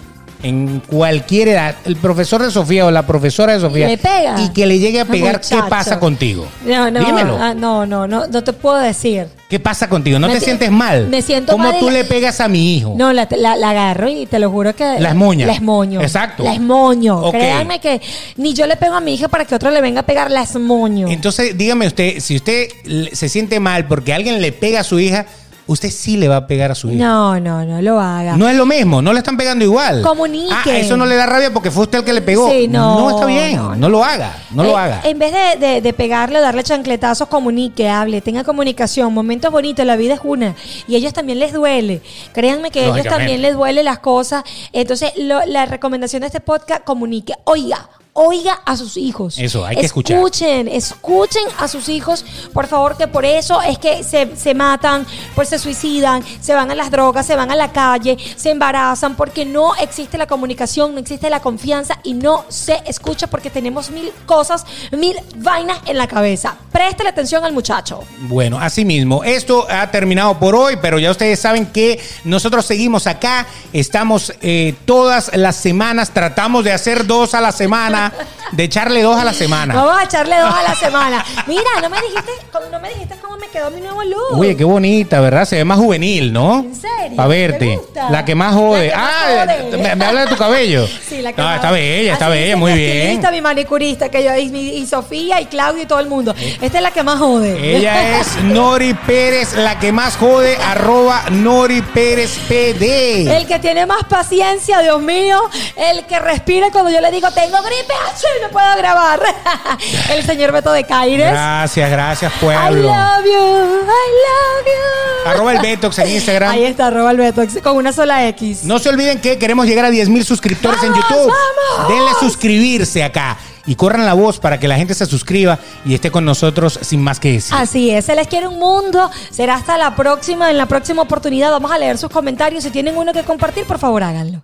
en cualquier edad, el profesor de Sofía o la profesora de Sofía, Le pega. y que le llegue a pegar, ¿qué pasa contigo? No, no, Dímelo. ah, no, no, no, no te puedo decir. ¿Qué pasa contigo? ¿No Me te si- sientes mal? me siento ¿Cómo mal tú la- le pegas a mi hijo? No, la, la- la agarro y te lo juro que... La esmoña. La esmoño. Exacto. La esmoño. Ok. Créanme que ni yo le pego a mi hija para que otro le venga a pegar la esmoño. Entonces, dígame usted, si usted se siente mal porque alguien le pega a su hija, usted sí le va a pegar a su hija. No, no, no lo haga. No es lo mismo, no le están pegando igual. Comunique. Ah, eso no le da rabia porque fue usted el que le pegó. Sí, no, está bien, no, no, lo haga, no Eh, lo haga. En vez de, de- de pegarle o darle chancletazos, comunique, hable, tenga comunicación, momentos bonitos, la vida es una. Y a ellos también les duele. Créanme que a ellos también les duele las cosas. Entonces, lo- la recomendación de este podcast, comunique. Oiga. Oiga a sus hijos. Eso, hay que escuchar. Escuchen, escuchen a sus hijos, por favor, que por eso es que se, se matan, pues se suicidan, se van a las drogas, se van a la calle, se embarazan, porque no existe la comunicación, no existe la confianza y no se escucha porque tenemos mil cosas, mil vainas en la cabeza. Préstale atención al muchacho. Bueno, así mismo, esto ha terminado por hoy, pero ya ustedes saben que nosotros seguimos acá, estamos eh, todas las semanas, tratamos de hacer dos a la semana, de echarle dos a la semana. Vamos a echarle dos a la semana. Mira, no me dijiste, no me dijiste cómo me quedó mi nuevo look. Oye, qué bonita, ¿verdad? Se ve más juvenil, ¿no? ¿En serio? Para ¿Te verte. gusta? La que más jode. Más ah, jode. Me, me habla de tu cabello. Sí, la que No, más- está bella, está Así bella, muy bien. mi manicurista, que yo, y, y Sofía, y Claudio, y todo el mundo. Esta es la que más jode. Ella es Nori Pérez, la que más jode, arroba Nori Pérez PD. El que tiene más paciencia, Dios mío. El que respira cuando yo le digo, tengo gripe, no puedo grabar. el señor Beto de Caires. Gracias, gracias, I pueblo. love you, I love you. Arroba el Betox en Instagram. Ahí está, arroba el Beto, con una sola X. No se olviden que queremos llegar a 10 mil suscriptores en ¡Vamos, YouTube. vamos! Denle a suscribirse acá y corran la voz para que la gente se suscriba y esté con nosotros sin más que decir. Así es, se les quiere un mundo. Será hasta la próxima. En la próxima oportunidad vamos a leer sus comentarios. Si tienen uno que compartir, por favor háganlo.